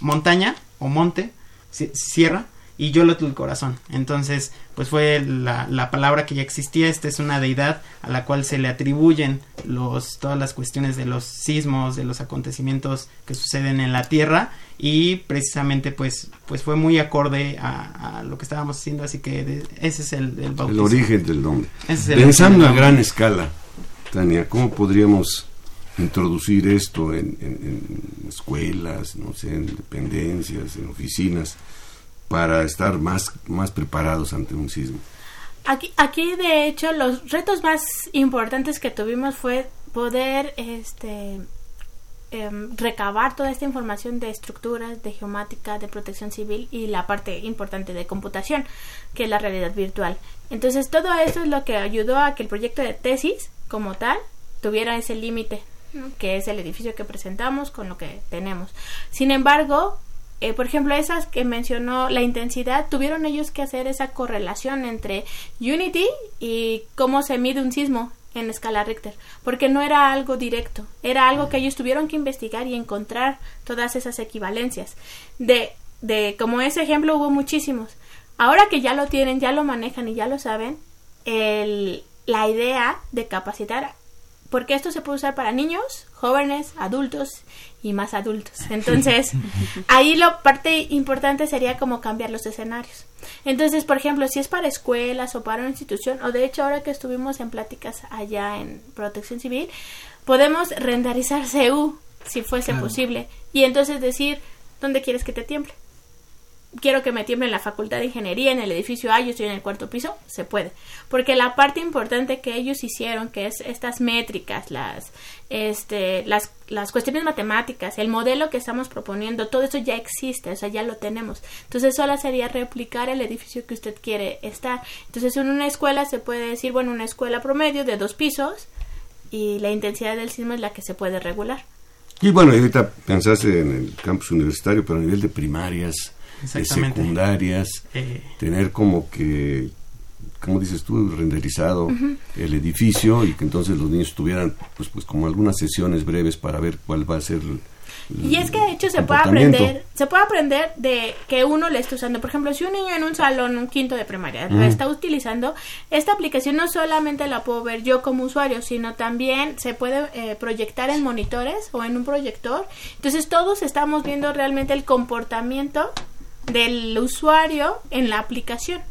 montaña o monte, sierra y Yolotl el corazón. Entonces, pues fue la, la, palabra que ya existía. Esta es una deidad a la cual se le atribuyen los, todas las cuestiones de los sismos, de los acontecimientos que suceden en la tierra. Y precisamente, pues, pues fue muy acorde a, lo que estábamos haciendo. Así que ese es el, el El origen del nombre. Pensando a gran escala, Tania, ¿cómo podríamos introducir esto en, escuelas, no sé, en dependencias, en oficinas? para estar más, más preparados ante un sismo. Aquí, aquí, de hecho, los retos más importantes que tuvimos fue poder este, em, recabar toda esta información de estructuras, de geomática, de protección civil y la parte importante de computación, que es la realidad virtual. Entonces, todo eso es lo que ayudó a que el proyecto de tesis, como tal, tuviera ese límite, que es el edificio que presentamos con lo que tenemos. Sin embargo, eh, por ejemplo, esas que mencionó la intensidad, tuvieron ellos que hacer esa correlación entre Unity y cómo se mide un sismo en escala Richter, porque no era algo directo, era algo que ellos tuvieron que investigar y encontrar todas esas equivalencias. De, de como ese ejemplo hubo muchísimos. Ahora que ya lo tienen, ya lo manejan y ya lo saben, el, la idea de capacitar porque esto se puede usar para niños, jóvenes, adultos y más adultos. Entonces, ahí la parte importante sería como cambiar los escenarios. Entonces, por ejemplo, si es para escuelas o para una institución, o de hecho ahora que estuvimos en pláticas allá en Protección Civil, podemos renderizar CU si fuese posible y entonces decir dónde quieres que te tiemble. Quiero que me tiemble en la facultad de ingeniería, en el edificio A, yo estoy en el cuarto piso, se puede. Porque la parte importante que ellos hicieron, que es estas métricas, las, este, las, las cuestiones matemáticas, el modelo que estamos proponiendo, todo eso ya existe, o sea, ya lo tenemos. Entonces, solo sería replicar el edificio que usted quiere estar. Entonces, en una escuela se puede decir, bueno, una escuela promedio de dos pisos y la intensidad del sismo es la que se puede regular. Y bueno, ahorita pensaste en el campus universitario, pero a nivel de primarias, de secundarias, eh. tener como que, como dices tú, renderizado el edificio y que entonces los niños tuvieran pues, pues como algunas sesiones breves para ver cuál va a ser y es que de hecho se puede aprender, se puede aprender de que uno le está usando. Por ejemplo, si un niño en un salón, un quinto de primaria, lo está utilizando, esta aplicación no solamente la puedo ver yo como usuario, sino también se puede eh, proyectar en monitores o en un proyector. Entonces todos estamos viendo realmente el comportamiento del usuario en la aplicación.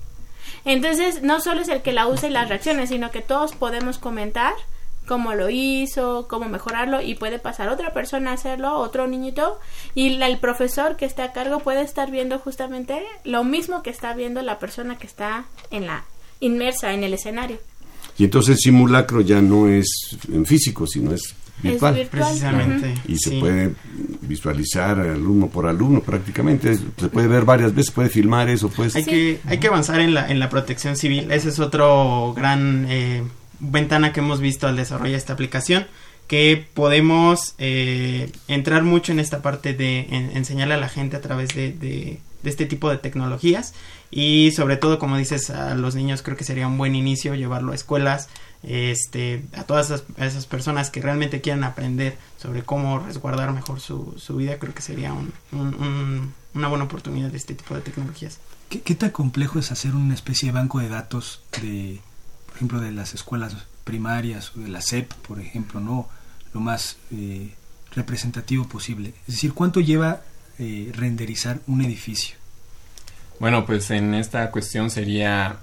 Entonces, no solo es el que la usa y las reacciones, sino que todos podemos comentar cómo lo hizo, cómo mejorarlo y puede pasar otra persona a hacerlo, otro niñito y el profesor que está a cargo puede estar viendo justamente lo mismo que está viendo la persona que está en la inmersa en el escenario. Y entonces simulacro ya no es en físico, sino es virtual. Precisamente. Y se puede visualizar alumno por alumno prácticamente. Se puede ver varias veces, puede filmar eso. Pues. Hay, que, hay que avanzar en la, en la protección civil. Ese es otro gran eh, ventana que hemos visto al desarrollar esta aplicación que podemos eh, entrar mucho en esta parte de enseñarle a la gente a través de, de, este tipo de tecnologías y sobre todo como dices a los niños creo que sería un buen inicio llevarlo a escuelas este a todas esas, personas que realmente quieran aprender sobre cómo resguardar mejor su, su vida creo que sería un, una buena oportunidad de este tipo de tecnologías ¿Qué, ¿Qué tan complejo es hacer una especie de banco de datos de ejemplo, de las escuelas primarias o de la SEP, por ejemplo, ¿no? Lo más eh, representativo posible. Es decir, ¿cuánto lleva eh, renderizar un edificio? Bueno, pues en esta cuestión sería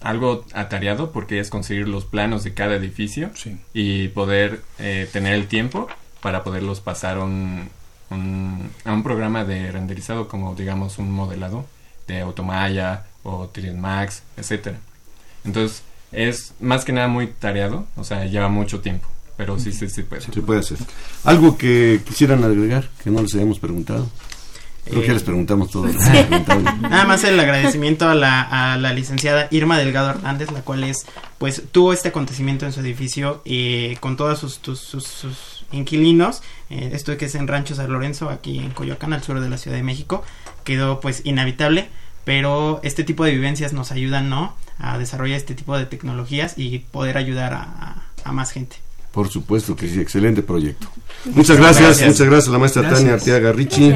algo atareado porque es conseguir los planos de cada edificio y poder eh, tener el tiempo para poderlos pasar a un, a un programa de renderizado como digamos un modelado de Automaya o 3 Max, etcétera. Entonces, es más que nada muy tareado, o sea, lleva mucho tiempo, pero sí, sí, sí puede. Sí puede ser. ¿Algo que quisieran agregar que no les hayamos preguntado? Creo que les preguntamos todo. Nada más el agradecimiento a la, a la licenciada Irma Delgado Hernández, la cual es, pues, tuvo este acontecimiento en su edificio y con todos sus, sus, inquilinos, eh, esto que es en Rancho San Lorenzo, aquí en Coyoacán, al sur de la Ciudad de México, quedó pues inhabitable, pero este tipo de vivencias nos ayudan, ¿no? a desarrollar este tipo de tecnologías y poder ayudar a, más gente. Por supuesto que sí, excelente proyecto. Muchas gracias, muchas gracias a la maestra Tania Arteaga Ricci,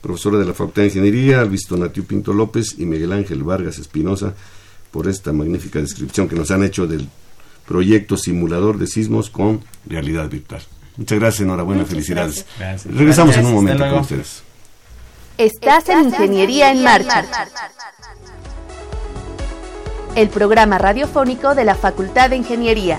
profesora de la Facultad de Ingeniería, Luis Tonatiu Pinto López y Miguel Ángel Vargas Espinosa por esta magnífica descripción que nos han hecho del proyecto simulador de sismos con realidad virtual. Muchas gracias, enhorabuena, felicidades. Regresamos en un momento con ustedes. Estás en Ingeniería en Marcha el programa radiofónico de la Facultad de Ingeniería.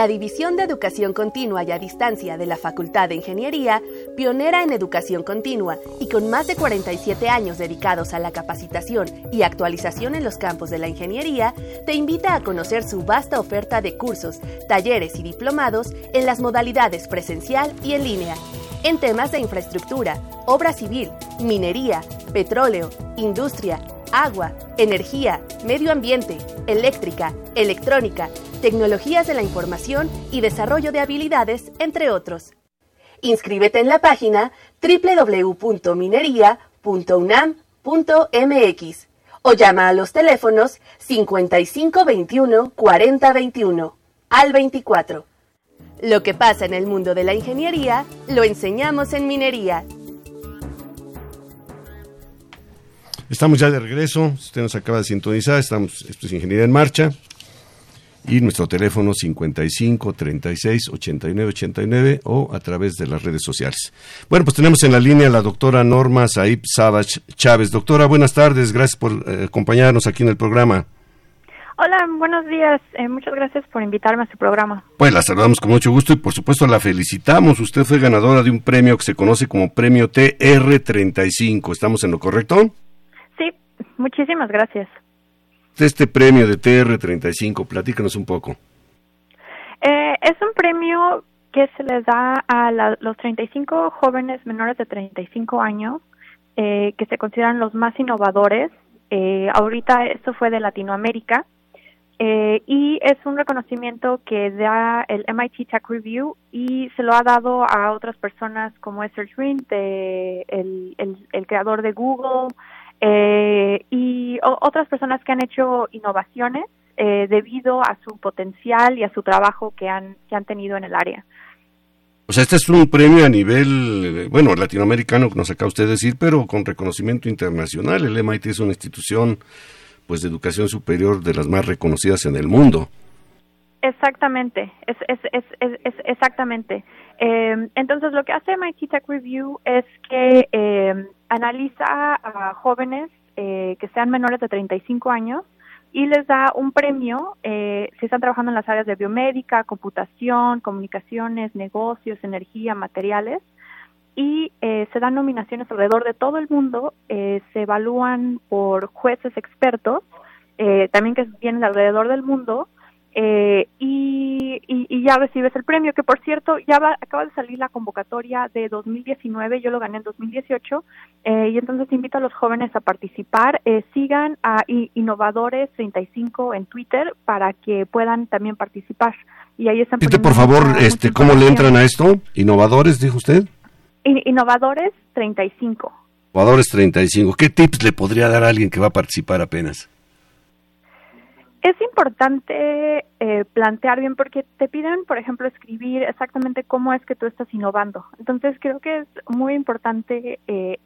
La División de Educación Continua y a Distancia de la Facultad de Ingeniería, pionera en educación continua y con más de 47 años dedicados a la capacitación y actualización en los campos de la ingeniería, te invita a conocer su vasta oferta de cursos, talleres y diplomados en las modalidades presencial y en línea, en temas de infraestructura, obra civil, minería, petróleo, industria, agua, energía, medio ambiente, eléctrica, electrónica, tecnologías de la información y desarrollo de habilidades, entre otros. Inscríbete en la página www.minería.unam.mx o llama a los teléfonos 5521 4021 al 24. Lo que pasa en el mundo de la ingeniería, lo enseñamos en minería. Estamos ya de regreso, usted nos acaba de sintonizar, estamos, esto es Ingeniería en Marcha. y nuestro teléfono 55 36 89 89 o a través de las redes sociales. Bueno, pues tenemos en la línea a la doctora Norma Saib Savage Chávez. Doctora, buenas tardes, gracias por eh, acompañarnos aquí en el programa. Hola, buenos días. Eh, muchas gracias por invitarme a su programa. Pues la saludamos con mucho gusto y por supuesto la felicitamos. Usted fue ganadora de un premio que se conoce como Premio TR35. ¿Estamos en lo correcto? Muchísimas gracias. Este premio de TR35, platícanos un poco. Eh, es un premio que se le da a los 35 jóvenes menores de 35 años eh, que se consideran los más innovadores. ahorita esto fue de Latinoamérica eh, y es un reconocimiento que da el MIT Tech Review y se lo ha dado a otras personas como es Serge Green, el, el, creador de Google, eh, y otras personas que han hecho innovaciones eh, debido a su potencial y a su trabajo que han, que han tenido en el área. O sea, este es un premio a nivel, bueno, latinoamericano, nos acaba usted de decir, pero con reconocimiento internacional. El MIT es una institución pues de educación superior de las más reconocidas en el mundo. Exactamente, es, es, es, es exactamente. Eh, entonces lo que hace MIT Tech Review es que eh, analiza a jóvenes eh, que sean menores de 35 años y les da un premio si están trabajando en las áreas de biomédica, computación, comunicaciones, negocios, energía, materiales. Y eh, se dan nominaciones alrededor de todo el mundo, eh, se evalúan por jueces expertos, eh, también que vienen alrededor del mundo, y, y, ya recibes el premio, que por cierto, ya va, acaba de salir la convocatoria de 2019, yo lo gané en 2018, y entonces invito a los jóvenes a participar, sigan a Innovadores35 en Twitter para que puedan también participar. Y ahí están. por favor, este, ¿cómo le entran a esto? ¿Innovadores, dijo usted? Innovadores 35. Innovadores 35. ¿Qué tips le podría dar a alguien que va a participar apenas? Es importante eh, plantear bien porque te piden, por ejemplo, escribir exactamente cómo es que tú estás innovando. Entonces creo que es muy importante eh,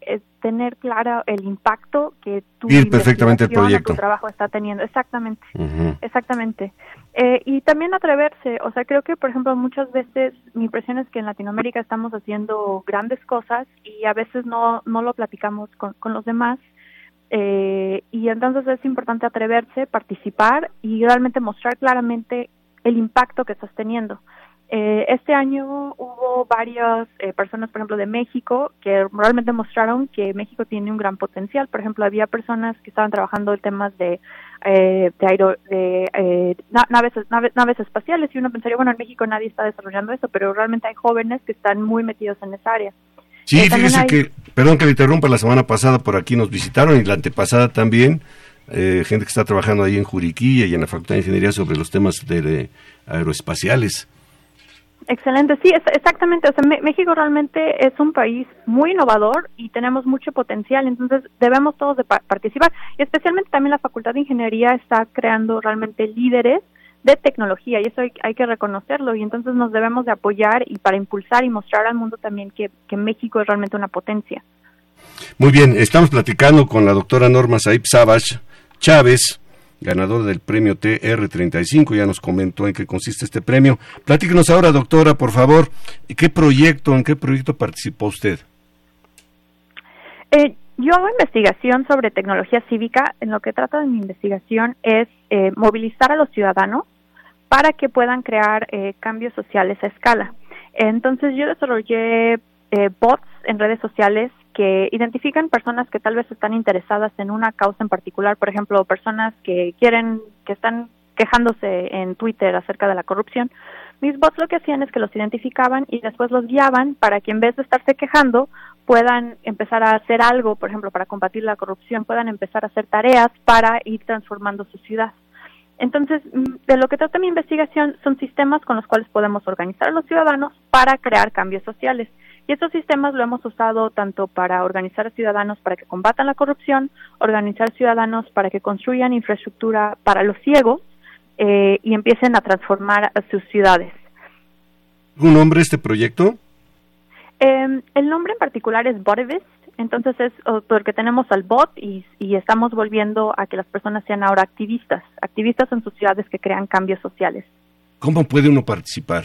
tener claro el impacto que tu, perfectamente el proyecto. tu trabajo está teniendo. Exactamente, exactamente. Eh, y también atreverse. O sea, creo que, por ejemplo, muchas veces mi impresión es que en Latinoamérica estamos haciendo grandes cosas y a veces no, no lo platicamos con, con los demás eh, y entonces es importante atreverse, participar y realmente mostrar claramente el impacto que estás teniendo. Eh, este año hubo varias eh, personas, por ejemplo, de México, que realmente mostraron que México tiene un gran potencial. Por ejemplo, había personas que estaban trabajando en temas de, de, de naves, naves, naves espaciales y uno pensaría, bueno, en México nadie está desarrollando eso, pero realmente hay jóvenes que están muy metidos en esa área. Sí, fíjese que, perdón que le interrumpa, la semana pasada por aquí nos visitaron y la antepasada también, eh, gente que está trabajando ahí en Juriquilla y en la Facultad de Ingeniería sobre los temas de, aeroespaciales. Excelente, sí, exactamente. O sea, México realmente es un país muy innovador y tenemos mucho potencial, entonces debemos todos de participar. Y especialmente también la Facultad de Ingeniería está creando realmente líderes de tecnología y eso hay, que reconocerlo y entonces nos debemos de apoyar y para impulsar y mostrar al mundo también que, México es realmente una potencia. Muy bien, estamos platicando con la doctora Norma Saib Savage Chávez, ganadora del premio TR35, ya nos comentó en qué consiste este premio. Platíquenos ahora, doctora, por favor, ¿qué proyecto, en qué proyecto participó usted? Eh, yo hago investigación sobre tecnología cívica. En lo que trata de mi investigación es eh, movilizar a los ciudadanos para que puedan crear eh, cambios sociales a escala. Entonces yo desarrollé eh, bots en redes sociales que identifican personas que tal vez están interesadas en una causa en particular, por ejemplo, personas que quieren, que están quejándose en Twitter acerca de la corrupción. Mis bots lo que hacían es que los identificaban y después los guiaban para que en vez de estarse quejando puedan empezar a hacer algo, por ejemplo, para combatir la corrupción, puedan empezar a hacer tareas para ir transformando su ciudad. Entonces, mm, de lo que trata mi investigación son sistemas con los cuales podemos organizar a los ciudadanos para crear cambios sociales. Y estos sistemas lo hemos usado tanto para organizar a ciudadanos para que combatan la corrupción, organizar ciudadanos para que construyan infraestructura para los ciegos eh, y empiecen a transformar sus ciudades. ¿Un nombre este proyecto? Em, el nombre en particular es Botevist entonces es porque tenemos al bot y, y, estamos volviendo a que las personas sean ahora activistas, activistas en sus ciudades que crean cambios sociales. ¿Cómo puede uno participar?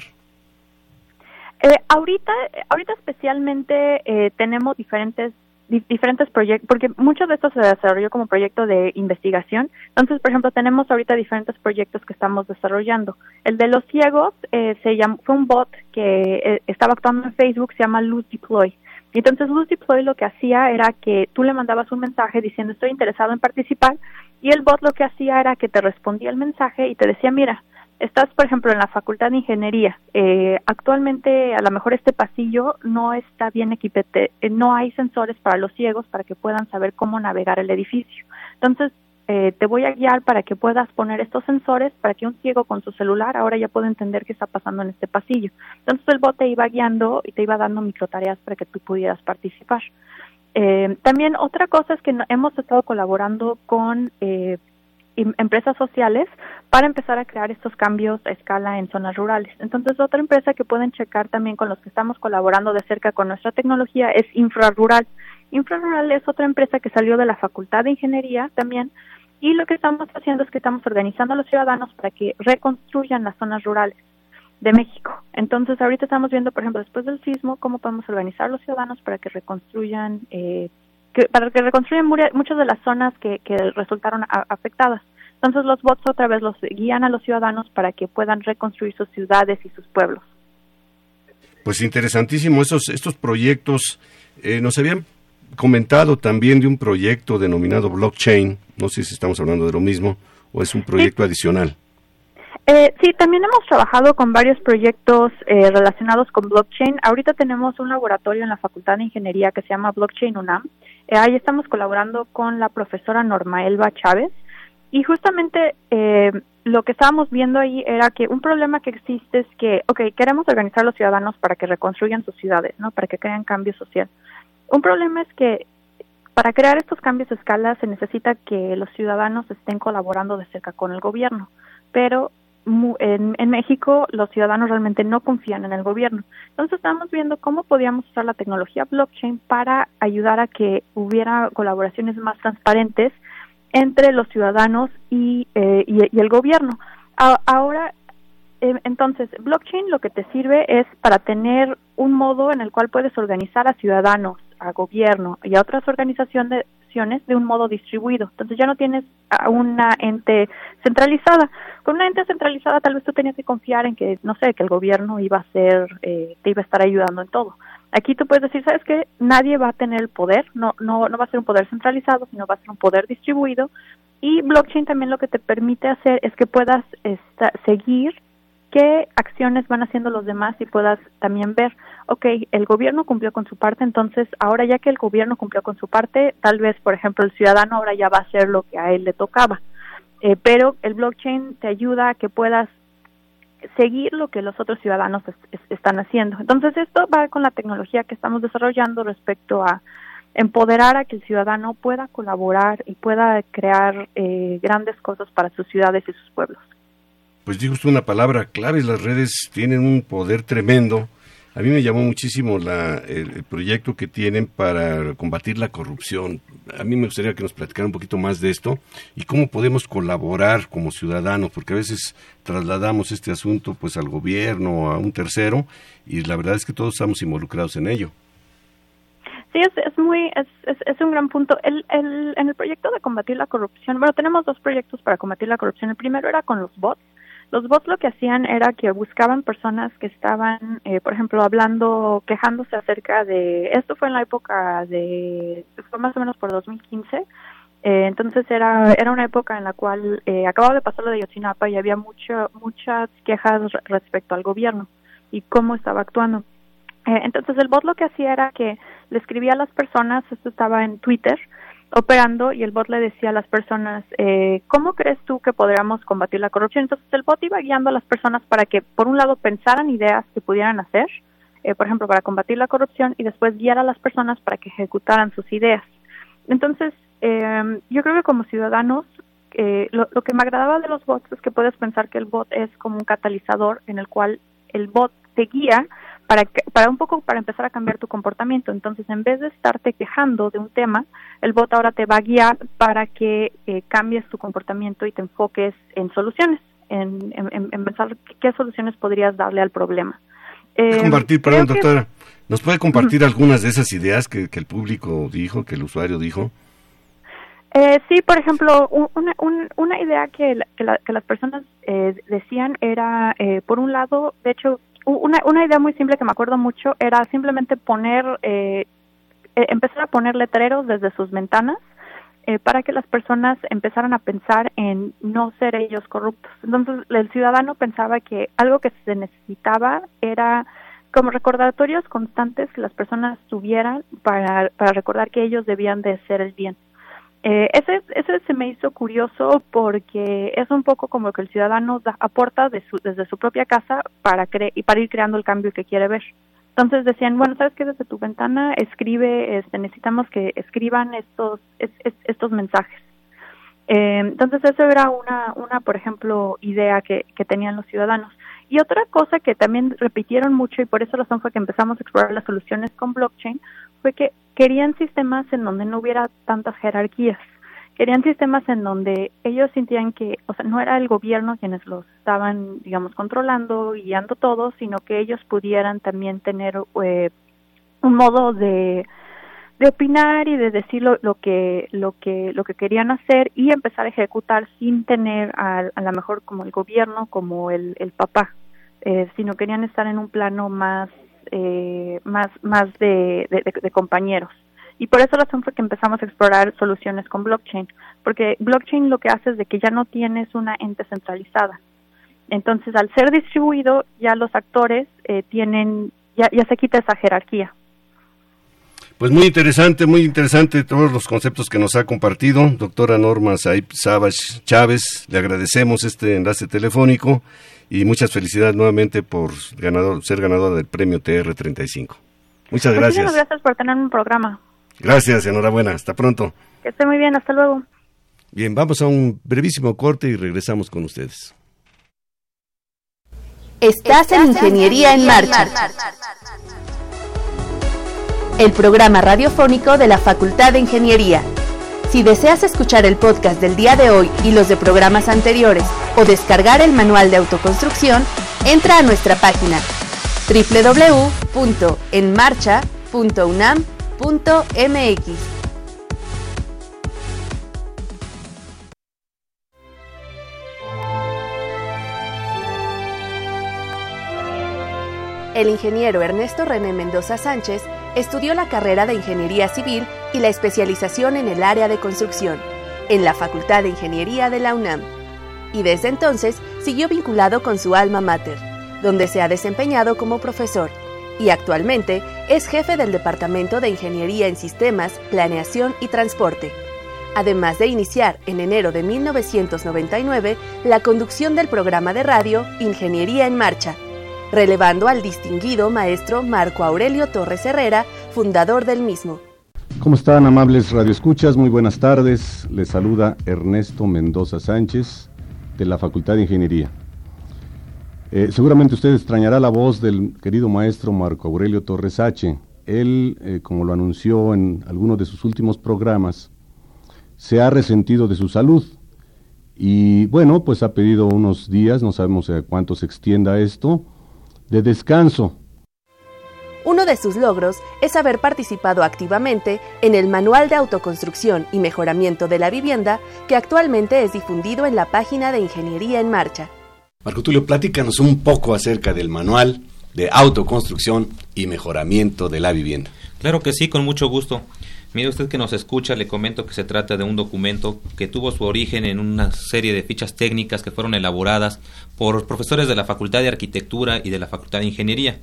Eh, ahorita, ahorita especialmente eh, tenemos diferentes diferentes proyectos, porque mucho de esto se desarrolló como proyecto de investigación. Entonces, por ejemplo, tenemos ahorita diferentes proyectos que estamos desarrollando. El de los ciegos eh, se llamó, fue un bot que eh, estaba actuando en Facebook, se llama Luz Deploy. Entonces, Luz Deploy lo que hacía era que tú le mandabas un mensaje diciendo estoy interesado en participar y el bot lo que hacía era que te respondía el mensaje y te decía, mira, estás, por ejemplo, en la Facultad de Ingeniería, eh, actualmente a lo mejor este pasillo no está bien equipete, eh, no hay sensores para los ciegos para que puedan saber cómo navegar el edificio. Entonces, eh, te voy a guiar para que puedas poner estos sensores para que un ciego con su celular ahora ya pueda entender qué está pasando en este pasillo. Entonces el bot te iba guiando y te iba dando microtareas para que tú pudieras participar. también otra cosa es que hemos estado colaborando con empresas sociales para empezar a crear estos cambios a escala en zonas rurales. Entonces, otra empresa que pueden checar también con los que estamos colaborando de cerca con nuestra tecnología es Infrarural. Infrarural es otra empresa que salió de la Facultad de Ingeniería también y lo que estamos haciendo es que estamos organizando a los ciudadanos para que reconstruyan las zonas rurales de México. Entonces, ahorita estamos viendo, por ejemplo, después del sismo, cómo podemos organizar a los ciudadanos para que reconstruyan eh, para que reconstruyan muchas de las zonas que, resultaron afectadas. Entonces los bots otra vez los guían a los ciudadanos para que puedan reconstruir sus ciudades y sus pueblos. Pues interesantísimo esos estos proyectos. Eh, nos habían comentado también de un proyecto denominado blockchain. No sé si estamos hablando de lo mismo o es un proyecto adicional. Eh, sí, también hemos trabajado con varios proyectos eh, relacionados con blockchain. Ahorita tenemos un laboratorio en la Facultad de Ingeniería que se llama Blockchain UNAM. Eh, ahí estamos colaborando con la profesora Norma Elba Chávez. Y justamente eh, lo que estábamos viendo ahí era que un problema que existe es que, ok, queremos organizar a los ciudadanos para que reconstruyan sus ciudades, ¿no? Para que creen cambio social. Un problema es que para crear estos cambios de escala se necesita que los ciudadanos estén colaborando de cerca con el gobierno, pero en, en, México los ciudadanos realmente no confían en el gobierno. Entonces estamos viendo cómo podíamos usar la tecnología blockchain para ayudar a que hubiera colaboraciones más transparentes entre los ciudadanos y, eh, y, el gobierno. ahora, eh, entonces, blockchain lo que te sirve es para tener un modo en el cual puedes organizar a ciudadanos, a gobierno y a otras organizaciones de un modo distribuido. Entonces ya no tienes a una ente centralizada. Con una ente centralizada tal vez tú tenías que confiar en que, no sé, que el gobierno iba a ser, eh, te iba a estar ayudando en todo. Aquí tú puedes decir, ¿sabes qué? Nadie va a tener el poder, no, no, no va a ser un poder centralizado, sino va a ser un poder distribuido. Y blockchain también lo que te permite hacer es que puedas seguir qué acciones van haciendo los demás y puedas también ver, ok, el gobierno cumplió con su parte, entonces ahora ya que el gobierno cumplió con su parte, tal vez, por ejemplo, el ciudadano ahora ya va a hacer lo que a él le tocaba. Eh, pero el blockchain te ayuda a que puedas seguir lo que los otros ciudadanos están haciendo. Entonces esto va con la tecnología que estamos desarrollando respecto a empoderar a que el ciudadano pueda colaborar y pueda crear eh, grandes cosas para sus ciudades y sus pueblos pues dijo usted una palabra clave, las redes tienen un poder tremendo. A mí me llamó muchísimo la, el, proyecto que tienen para combatir la corrupción. A mí me gustaría que nos platicara un poquito más de esto y cómo podemos colaborar como ciudadanos, porque a veces trasladamos este asunto pues al gobierno o a un tercero y la verdad es que todos estamos involucrados en ello. Sí, es, es muy, es, es, es, un gran punto. El, el, en el proyecto de combatir la corrupción, bueno, tenemos dos proyectos para combatir la corrupción. El primero era con los bots, los bots lo que hacían era que buscaban personas que estaban, eh, por ejemplo, hablando, quejándose acerca de, esto fue en la época de, fue más o menos por 2015, eh, entonces era, era una época en la cual eh, acababa de pasar lo de Yotzinapa y había mucho, muchas quejas respecto al gobierno y cómo estaba actuando. Eh, entonces el bot lo que hacía era que le escribía a las personas, esto estaba en Twitter, operando y el bot le decía a las personas, eh, ¿cómo crees tú que podríamos combatir la corrupción? Entonces el bot iba guiando a las personas para que, por un lado, pensaran ideas que pudieran hacer, eh, por ejemplo, para combatir la corrupción y después guiar a las personas para que ejecutaran sus ideas. Entonces, eh, yo creo que como ciudadanos, eh, lo, lo que me agradaba de los bots es que puedes pensar que el bot es como un catalizador en el cual el bot te guía para, para un poco para empezar a cambiar tu comportamiento. Entonces, en vez de estarte quejando de un tema, el bot ahora te va a guiar para que eh, cambies tu comportamiento y te enfoques en soluciones, en, en, pensar qué soluciones podrías darle al problema. Eh, compartir, perdón, doctora, ¿nos puede compartir algunas de esas ideas que, que, el público dijo, que el usuario dijo? Eh, sí, por ejemplo, una, una idea que, que, las personas eh, decían era, eh, por un lado, de hecho, una, una idea muy simple que me acuerdo mucho era simplemente poner, eh, e, empezar a poner letreros desde sus ventanas para que las personas empezaran a pensar en no ser ellos corruptos. Entonces, el ciudadano pensaba que algo que se necesitaba era como recordatorios constantes que las personas tuvieran para, para recordar que ellos debían de ser el bien. Eh, ese, ese se me hizo curioso porque es un poco como que el ciudadano aporta de su, desde su propia casa para, cre y para ir creando el cambio que quiere ver. Entonces decían, bueno, sabes que desde tu ventana escribe, este, necesitamos que escriban estos, estos mensajes. Eh, entonces eso era una, una, por ejemplo, idea que, que tenían los ciudadanos. Y otra cosa que también repitieron mucho y por esa razón fue que empezamos a explorar las soluciones con blockchain fue que querían sistemas en donde no hubiera tantas jerarquías. Querían sistemas en donde ellos sentían que, o sea, no era el gobierno quienes los estaban, digamos, controlando, guiando todo, sino que ellos pudieran también tener eh, un modo de, de opinar y de decir lo, que lo que lo que querían hacer y empezar a ejecutar sin tener a, a lo mejor como el gobierno como el, el papá eh, sino querían estar en un plano más eh, más, más de, de, compañeros. Y por esa razón fue que empezamos a explorar soluciones con blockchain, porque blockchain lo que hace es de que ya no tienes una ente centralizada. Entonces, al ser distribuido, ya los actores eh, tienen, ya, ya se quita esa jerarquía. Pues muy interesante, muy interesante todos los conceptos que nos ha compartido. Doctora Norma Saib Savage Chávez, le agradecemos este enlace telefónico y muchas felicidades nuevamente por ganador, ser ganadora del premio TR35. Muchas gracias. Muchas gracias por tener un programa. Gracias, enhorabuena. Hasta pronto. Que esté muy bien, hasta luego. Bien, vamos a un brevísimo corte y regresamos con ustedes. Estás en Ingeniería en Marcha. El programa radiofónico de la Facultad de Ingeniería si deseas escuchar el podcast del día de hoy y los de programas anteriores o descargar el manual de autoconstrucción, entra a nuestra página www.enmarcha.unam.mx. El ingeniero Ernesto René Mendoza Sánchez estudió la carrera de Ingeniería Civil y la especialización en el área de construcción en la Facultad de Ingeniería de la UNAM. Y desde entonces siguió vinculado con su alma mater, donde se ha desempeñado como profesor y actualmente es jefe del Departamento de Ingeniería en Sistemas, Planeación y Transporte. Además de iniciar en enero de 1999 la conducción del programa de radio Ingeniería en Marcha, relevando al distinguido maestro Marco Aurelio Torres Herrera, fundador del mismo. ¿Cómo están, amables radioescuchas? Muy buenas tardes. Les saluda Ernesto Mendoza Sánchez, de la Facultad de Ingeniería. Eh, seguramente usted extrañará la voz del querido maestro Marco Aurelio Torres H. Él, eh, como lo anunció en algunos de sus últimos programas, se ha resentido de su salud. Y bueno, pues ha pedido unos días, no sabemos a cuánto se extienda esto, de descanso. Uno de sus logros es haber participado activamente en el Manual de Autoconstrucción y Mejoramiento de la Vivienda, que actualmente es difundido en la página de Ingeniería en Marcha. Marco Tulio, platícanos un poco acerca del Manual de Autoconstrucción y Mejoramiento de la Vivienda. Claro que sí, con mucho gusto. Mire usted que nos escucha, le comento que se trata de un documento que tuvo su origen en una serie de fichas técnicas que fueron elaboradas por profesores de la Facultad de Arquitectura y de la Facultad de Ingeniería.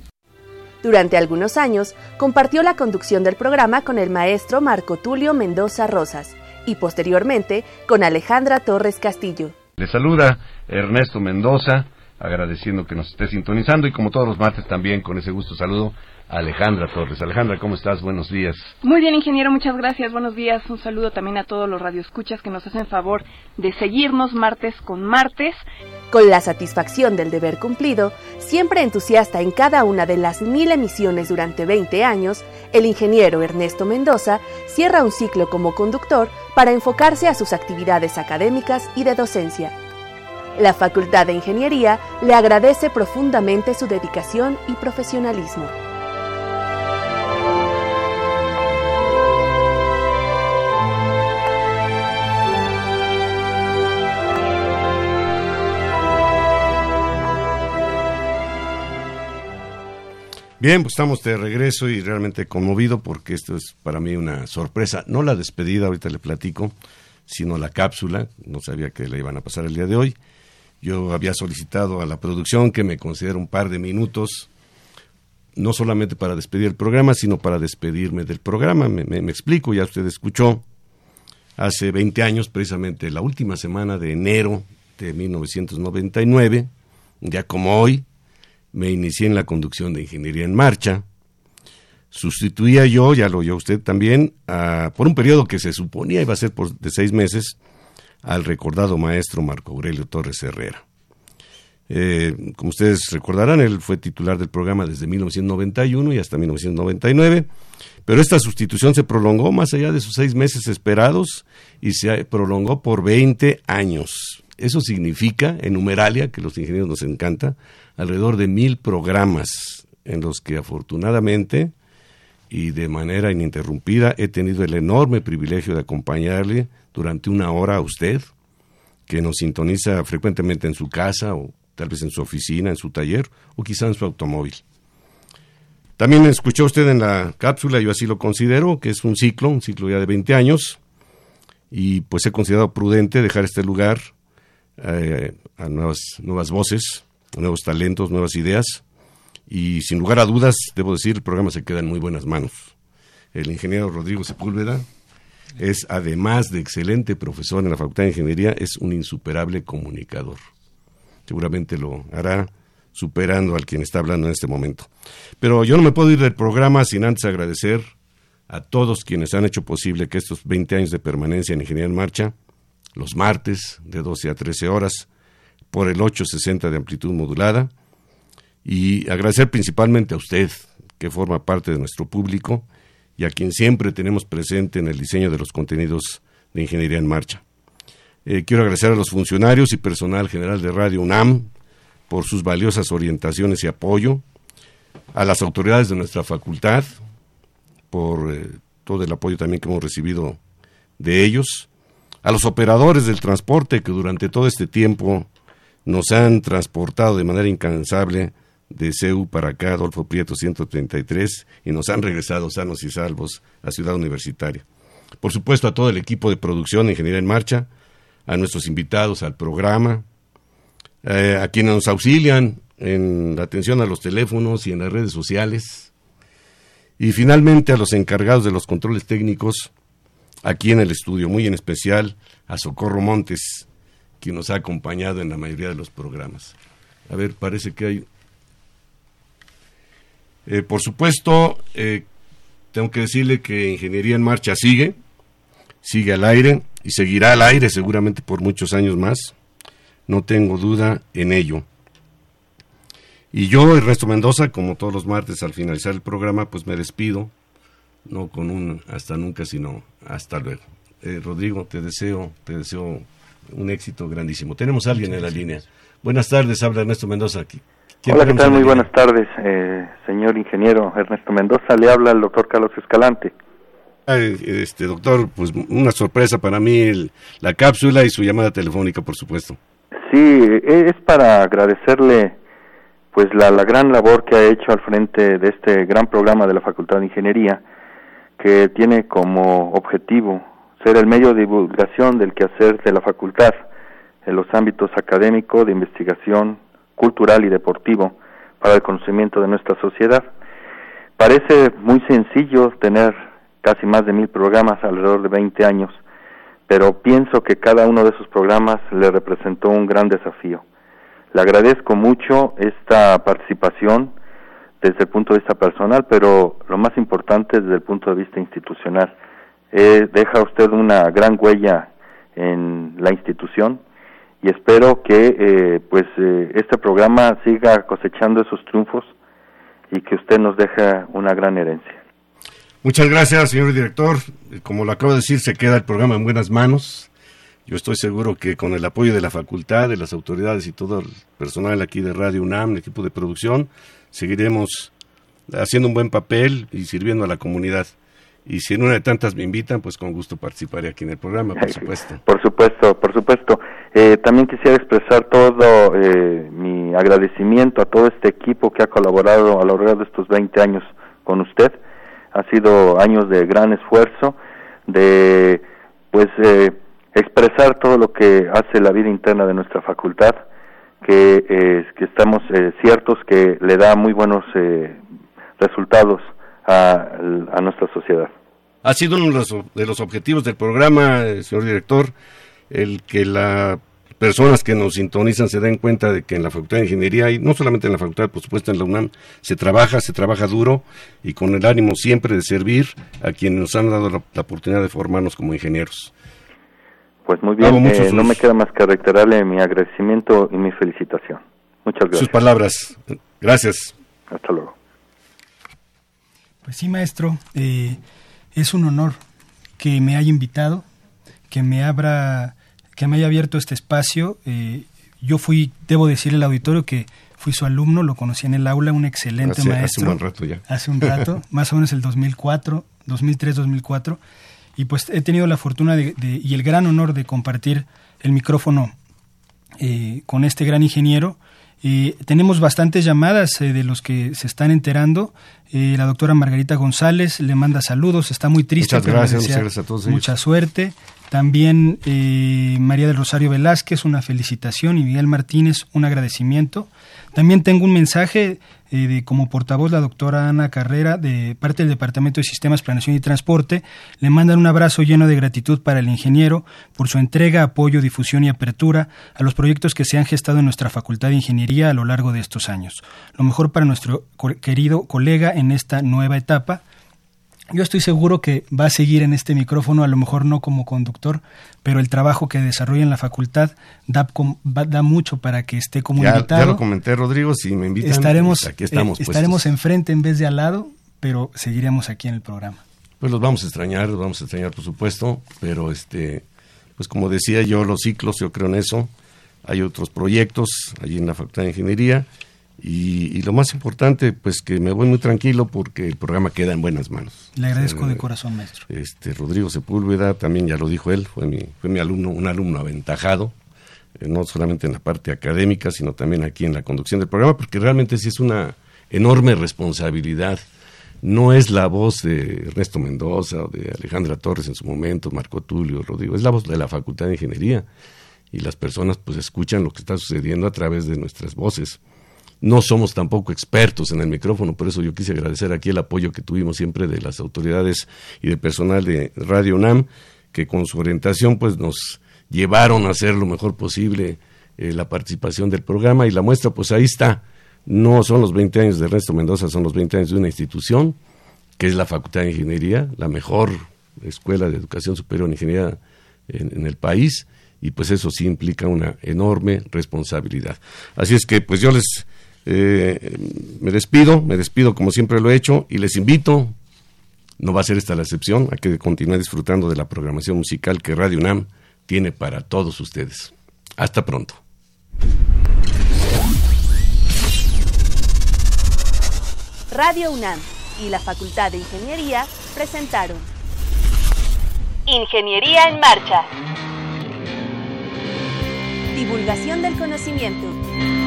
Durante algunos años compartió la conducción del programa con el maestro Marco Tulio Mendoza Rosas y posteriormente con Alejandra Torres Castillo. Le saluda Ernesto Mendoza, agradeciendo que nos esté sintonizando y como todos los martes también con ese gusto saludo Alejandra Torres. Alejandra, ¿cómo estás? Buenos días. Muy bien, ingeniero, muchas gracias. Buenos días. Un saludo también a todos los radioescuchas que nos hacen favor de seguirnos martes con martes. Con la satisfacción del deber cumplido, siempre entusiasta en cada una de las mil emisiones durante 20 años, el ingeniero Ernesto Mendoza cierra un ciclo como conductor para enfocarse a sus actividades académicas y de docencia. La Facultad de Ingeniería le agradece profundamente su dedicación y profesionalismo. Bien, pues estamos de regreso y realmente conmovido porque esto es para mí una sorpresa. No la despedida, ahorita le platico, sino la cápsula. No sabía que la iban a pasar el día de hoy. Yo había solicitado a la producción que me concediera un par de minutos, no solamente para despedir el programa, sino para despedirme del programa. Me, me explico, ya usted escuchó, hace 20 años, precisamente la última semana de enero de 1999, ya como hoy, me inicié en la conducción de Ingeniería en Marcha. Sustituía yo, ya lo oyó usted también, por un periodo que se suponía iba a ser por, de seis meses, al recordado maestro Marco Aurelio Torres Herrera. Eh, como ustedes recordarán, él fue titular del programa desde 1991 y hasta 1999, pero esta sustitución se prolongó más allá de sus seis meses esperados y se prolongó por 20 años. Eso significa, en numeralia, que los ingenieros nos encanta, alrededor de mil programas en los que afortunadamente y de manera ininterrumpida he tenido el enorme privilegio de acompañarle durante una hora a usted, que nos sintoniza frecuentemente en su casa o tal vez en su oficina, en su taller o quizá en su automóvil. También escuchó usted en la cápsula, yo así lo considero, que es un ciclo, un ciclo ya de 20 años, y pues he considerado prudente dejar este lugar eh, a nuevas, nuevas voces, nuevos talentos, nuevas ideas. Y sin lugar a dudas, debo decir, el programa se queda en muy buenas manos. El ingeniero Rodrigo Sepúlveda es, además de excelente profesor en la Facultad de Ingeniería, es un insuperable comunicador. Seguramente lo hará superando al quien está hablando en este momento. Pero yo no me puedo ir del programa sin antes agradecer a todos quienes han hecho posible que estos 20 años de permanencia en Ingeniería en Marcha, los martes de 12 a 13 horas, por el 860 de amplitud modulada y agradecer principalmente a usted que forma parte de nuestro público y a quien siempre tenemos presente en el diseño de los contenidos de Ingeniería en Marcha. Eh, quiero agradecer a los funcionarios y personal general de Radio UNAM por sus valiosas orientaciones y apoyo, a las autoridades de nuestra facultad por eh, todo el apoyo también que hemos recibido de ellos, a los operadores del transporte que durante todo este tiempo nos han transportado de manera incansable de CEU para acá, Adolfo Prieto 133, y nos han regresado sanos y salvos a Ciudad Universitaria. Por supuesto, a todo el equipo de producción Ingeniería en Marcha, a nuestros invitados al programa, eh, a quienes nos auxilian en la atención a los teléfonos y en las redes sociales, y finalmente a los encargados de los controles técnicos aquí en el estudio, muy en especial a Socorro Montes, quien nos ha acompañado en la mayoría de los programas. A ver, parece que hay... Eh, por supuesto, eh, tengo que decirle que Ingeniería en Marcha sigue, sigue al aire y seguirá al aire seguramente por muchos años más. No tengo duda en ello. Y yo, Ernesto Mendoza, como todos los martes al finalizar el programa, pues me despido, no con un hasta nunca, sino hasta luego. Eh, Rodrigo, te deseo, te deseo un éxito grandísimo. Tenemos a alguien en la línea. Buenas tardes, habla Ernesto Mendoza. Hola, ¿qué tal? Muy buenas tardes, eh, señor ingeniero Ernesto Mendoza. Le habla el doctor Carlos Escalante. este doctor, pues una sorpresa para mí la cápsula y su llamada telefónica, por supuesto. Sí, e, es para agradecerle pues la, la gran labor que ha hecho al frente de este gran programa de la Facultad de Ingeniería, que tiene como objetivo ser el medio de divulgación del quehacer de la facultad en los ámbitos académico, de investigación, cultural y deportivo para el conocimiento de nuestra sociedad. Parece muy sencillo tener casi más de mil programas alrededor de 20 años, pero pienso que cada uno de esos programas le representó un gran desafío. Le agradezco mucho esta participación, desde el punto de vista personal, pero lo más importante desde el punto de vista institucional. Eh, deja usted una gran huella en la institución y espero que eh, pues eh, este programa siga cosechando esos triunfos y que usted nos deje una gran herencia. Muchas gracias, señor director. Como lo acabo de decir, se queda el programa en buenas manos. Yo estoy seguro que con el apoyo de la facultad, de las autoridades y todo el personal aquí de Radio UNAM, el equipo de producción, seguiremos haciendo un buen papel y sirviendo a la comunidad. Y si en una de tantas me invitan, pues con gusto participaré aquí en el programa, por supuesto. Por supuesto, por supuesto. Eh, también quisiera expresar todo eh, mi agradecimiento a todo este equipo que ha colaborado a lo largo de estos 20 años con usted. Ha sido años de gran esfuerzo, de pues eh, expresar todo lo que hace la vida interna de nuestra facultad, que, que estamos ciertos que le da muy buenos resultados a, a nuestra sociedad. Ha sido uno de los, de los objetivos del programa, eh, señor director, el que las personas que nos sintonizan se den cuenta de que en la Facultad de Ingeniería, y no solamente en la Facultad, por supuesto en la UNAM, se trabaja, se trabaja duro y con el ánimo siempre de servir a quienes nos han dado la, oportunidad de formarnos como ingenieros. Pues muy bien, eh, no me queda más que reiterarle mi agradecimiento y mi felicitación. Muchas gracias. Sus palabras. Gracias. Hasta luego. Pues sí, maestro, eh, es un honor que me haya invitado, que me abra, que me haya abierto este espacio. Eh, yo fui, debo decir al auditorio que fui su alumno, lo conocí en el aula, un excelente maestro. Hace un buen rato ya. Hace un rato, más o menos el 2004, 2003-2004. Y pues he tenido la fortuna de, y el gran honor de compartir el micrófono eh, con este gran ingeniero tenemos bastantes llamadas eh, de los que se están enterando. Eh, la doctora Margarita González le manda saludos, está muy triste. Muchas gracias, muchas gracias a todos. Mucha suerte. También eh, María del Rosario Velázquez, una felicitación y Miguel Martínez, un agradecimiento. También tengo un mensaje eh, de, como portavoz la doctora Ana Carrera de parte del Departamento de Sistemas, Planeación y Transporte. Le mandan un abrazo lleno de gratitud para el ingeniero por su entrega, apoyo, difusión y apertura a los proyectos que se han gestado en nuestra Facultad de Ingeniería a lo largo de estos años. Lo mejor para nuestro querido colega en esta nueva etapa yo estoy seguro que va a seguir en este micrófono, a lo mejor no como conductor, pero el trabajo que desarrolla en la facultad da, da mucho para que esté como invitado. Ya lo comenté, Rodrigo, si me invitan, estaremos, pues aquí estamos. Eh, estaremos enfrente en vez de al lado, pero seguiremos aquí en el programa. Pues los vamos a extrañar, los vamos a extrañar, por supuesto, pero este, pues como decía yo, los ciclos, yo creo en eso. Hay otros proyectos allí en la Facultad de Ingeniería y, lo más importante, pues que me voy muy tranquilo porque el programa queda en buenas manos. Le agradezco de corazón, maestro. Este Rodrigo Sepúlveda, también ya lo dijo él, fue mi, fue mi alumno, un alumno aventajado, eh, no solamente en la parte académica, sino también aquí en la conducción del programa, porque realmente sí es una enorme responsabilidad. No es la voz de Ernesto Mendoza o de Alejandra Torres en su momento, Marco Tulio, Rodrigo, es la voz de la Facultad de Ingeniería. Y las personas pues escuchan lo que está sucediendo a través de nuestras voces no somos tampoco expertos en el micrófono, por eso yo quise agradecer aquí el apoyo que tuvimos siempre de las autoridades y del personal de Radio UNAM, que con su orientación pues nos llevaron a hacer lo mejor posible eh, la participación del programa y la muestra pues ahí está. No son los 20 años de Ernesto Mendoza, son los 20 años de una institución que es la Facultad de Ingeniería, la mejor escuela de educación superior en ingeniería en el país y pues eso sí implica una enorme responsabilidad. Así es que pues yo les eh, me despido, me despido como siempre lo he hecho y les invito, no va a ser esta la excepción, a que continúen disfrutando de la programación musical que Radio UNAM tiene para todos ustedes. Hasta pronto. Radio UNAM y la Facultad de Ingeniería presentaron Ingeniería en Marcha. Divulgación del conocimiento.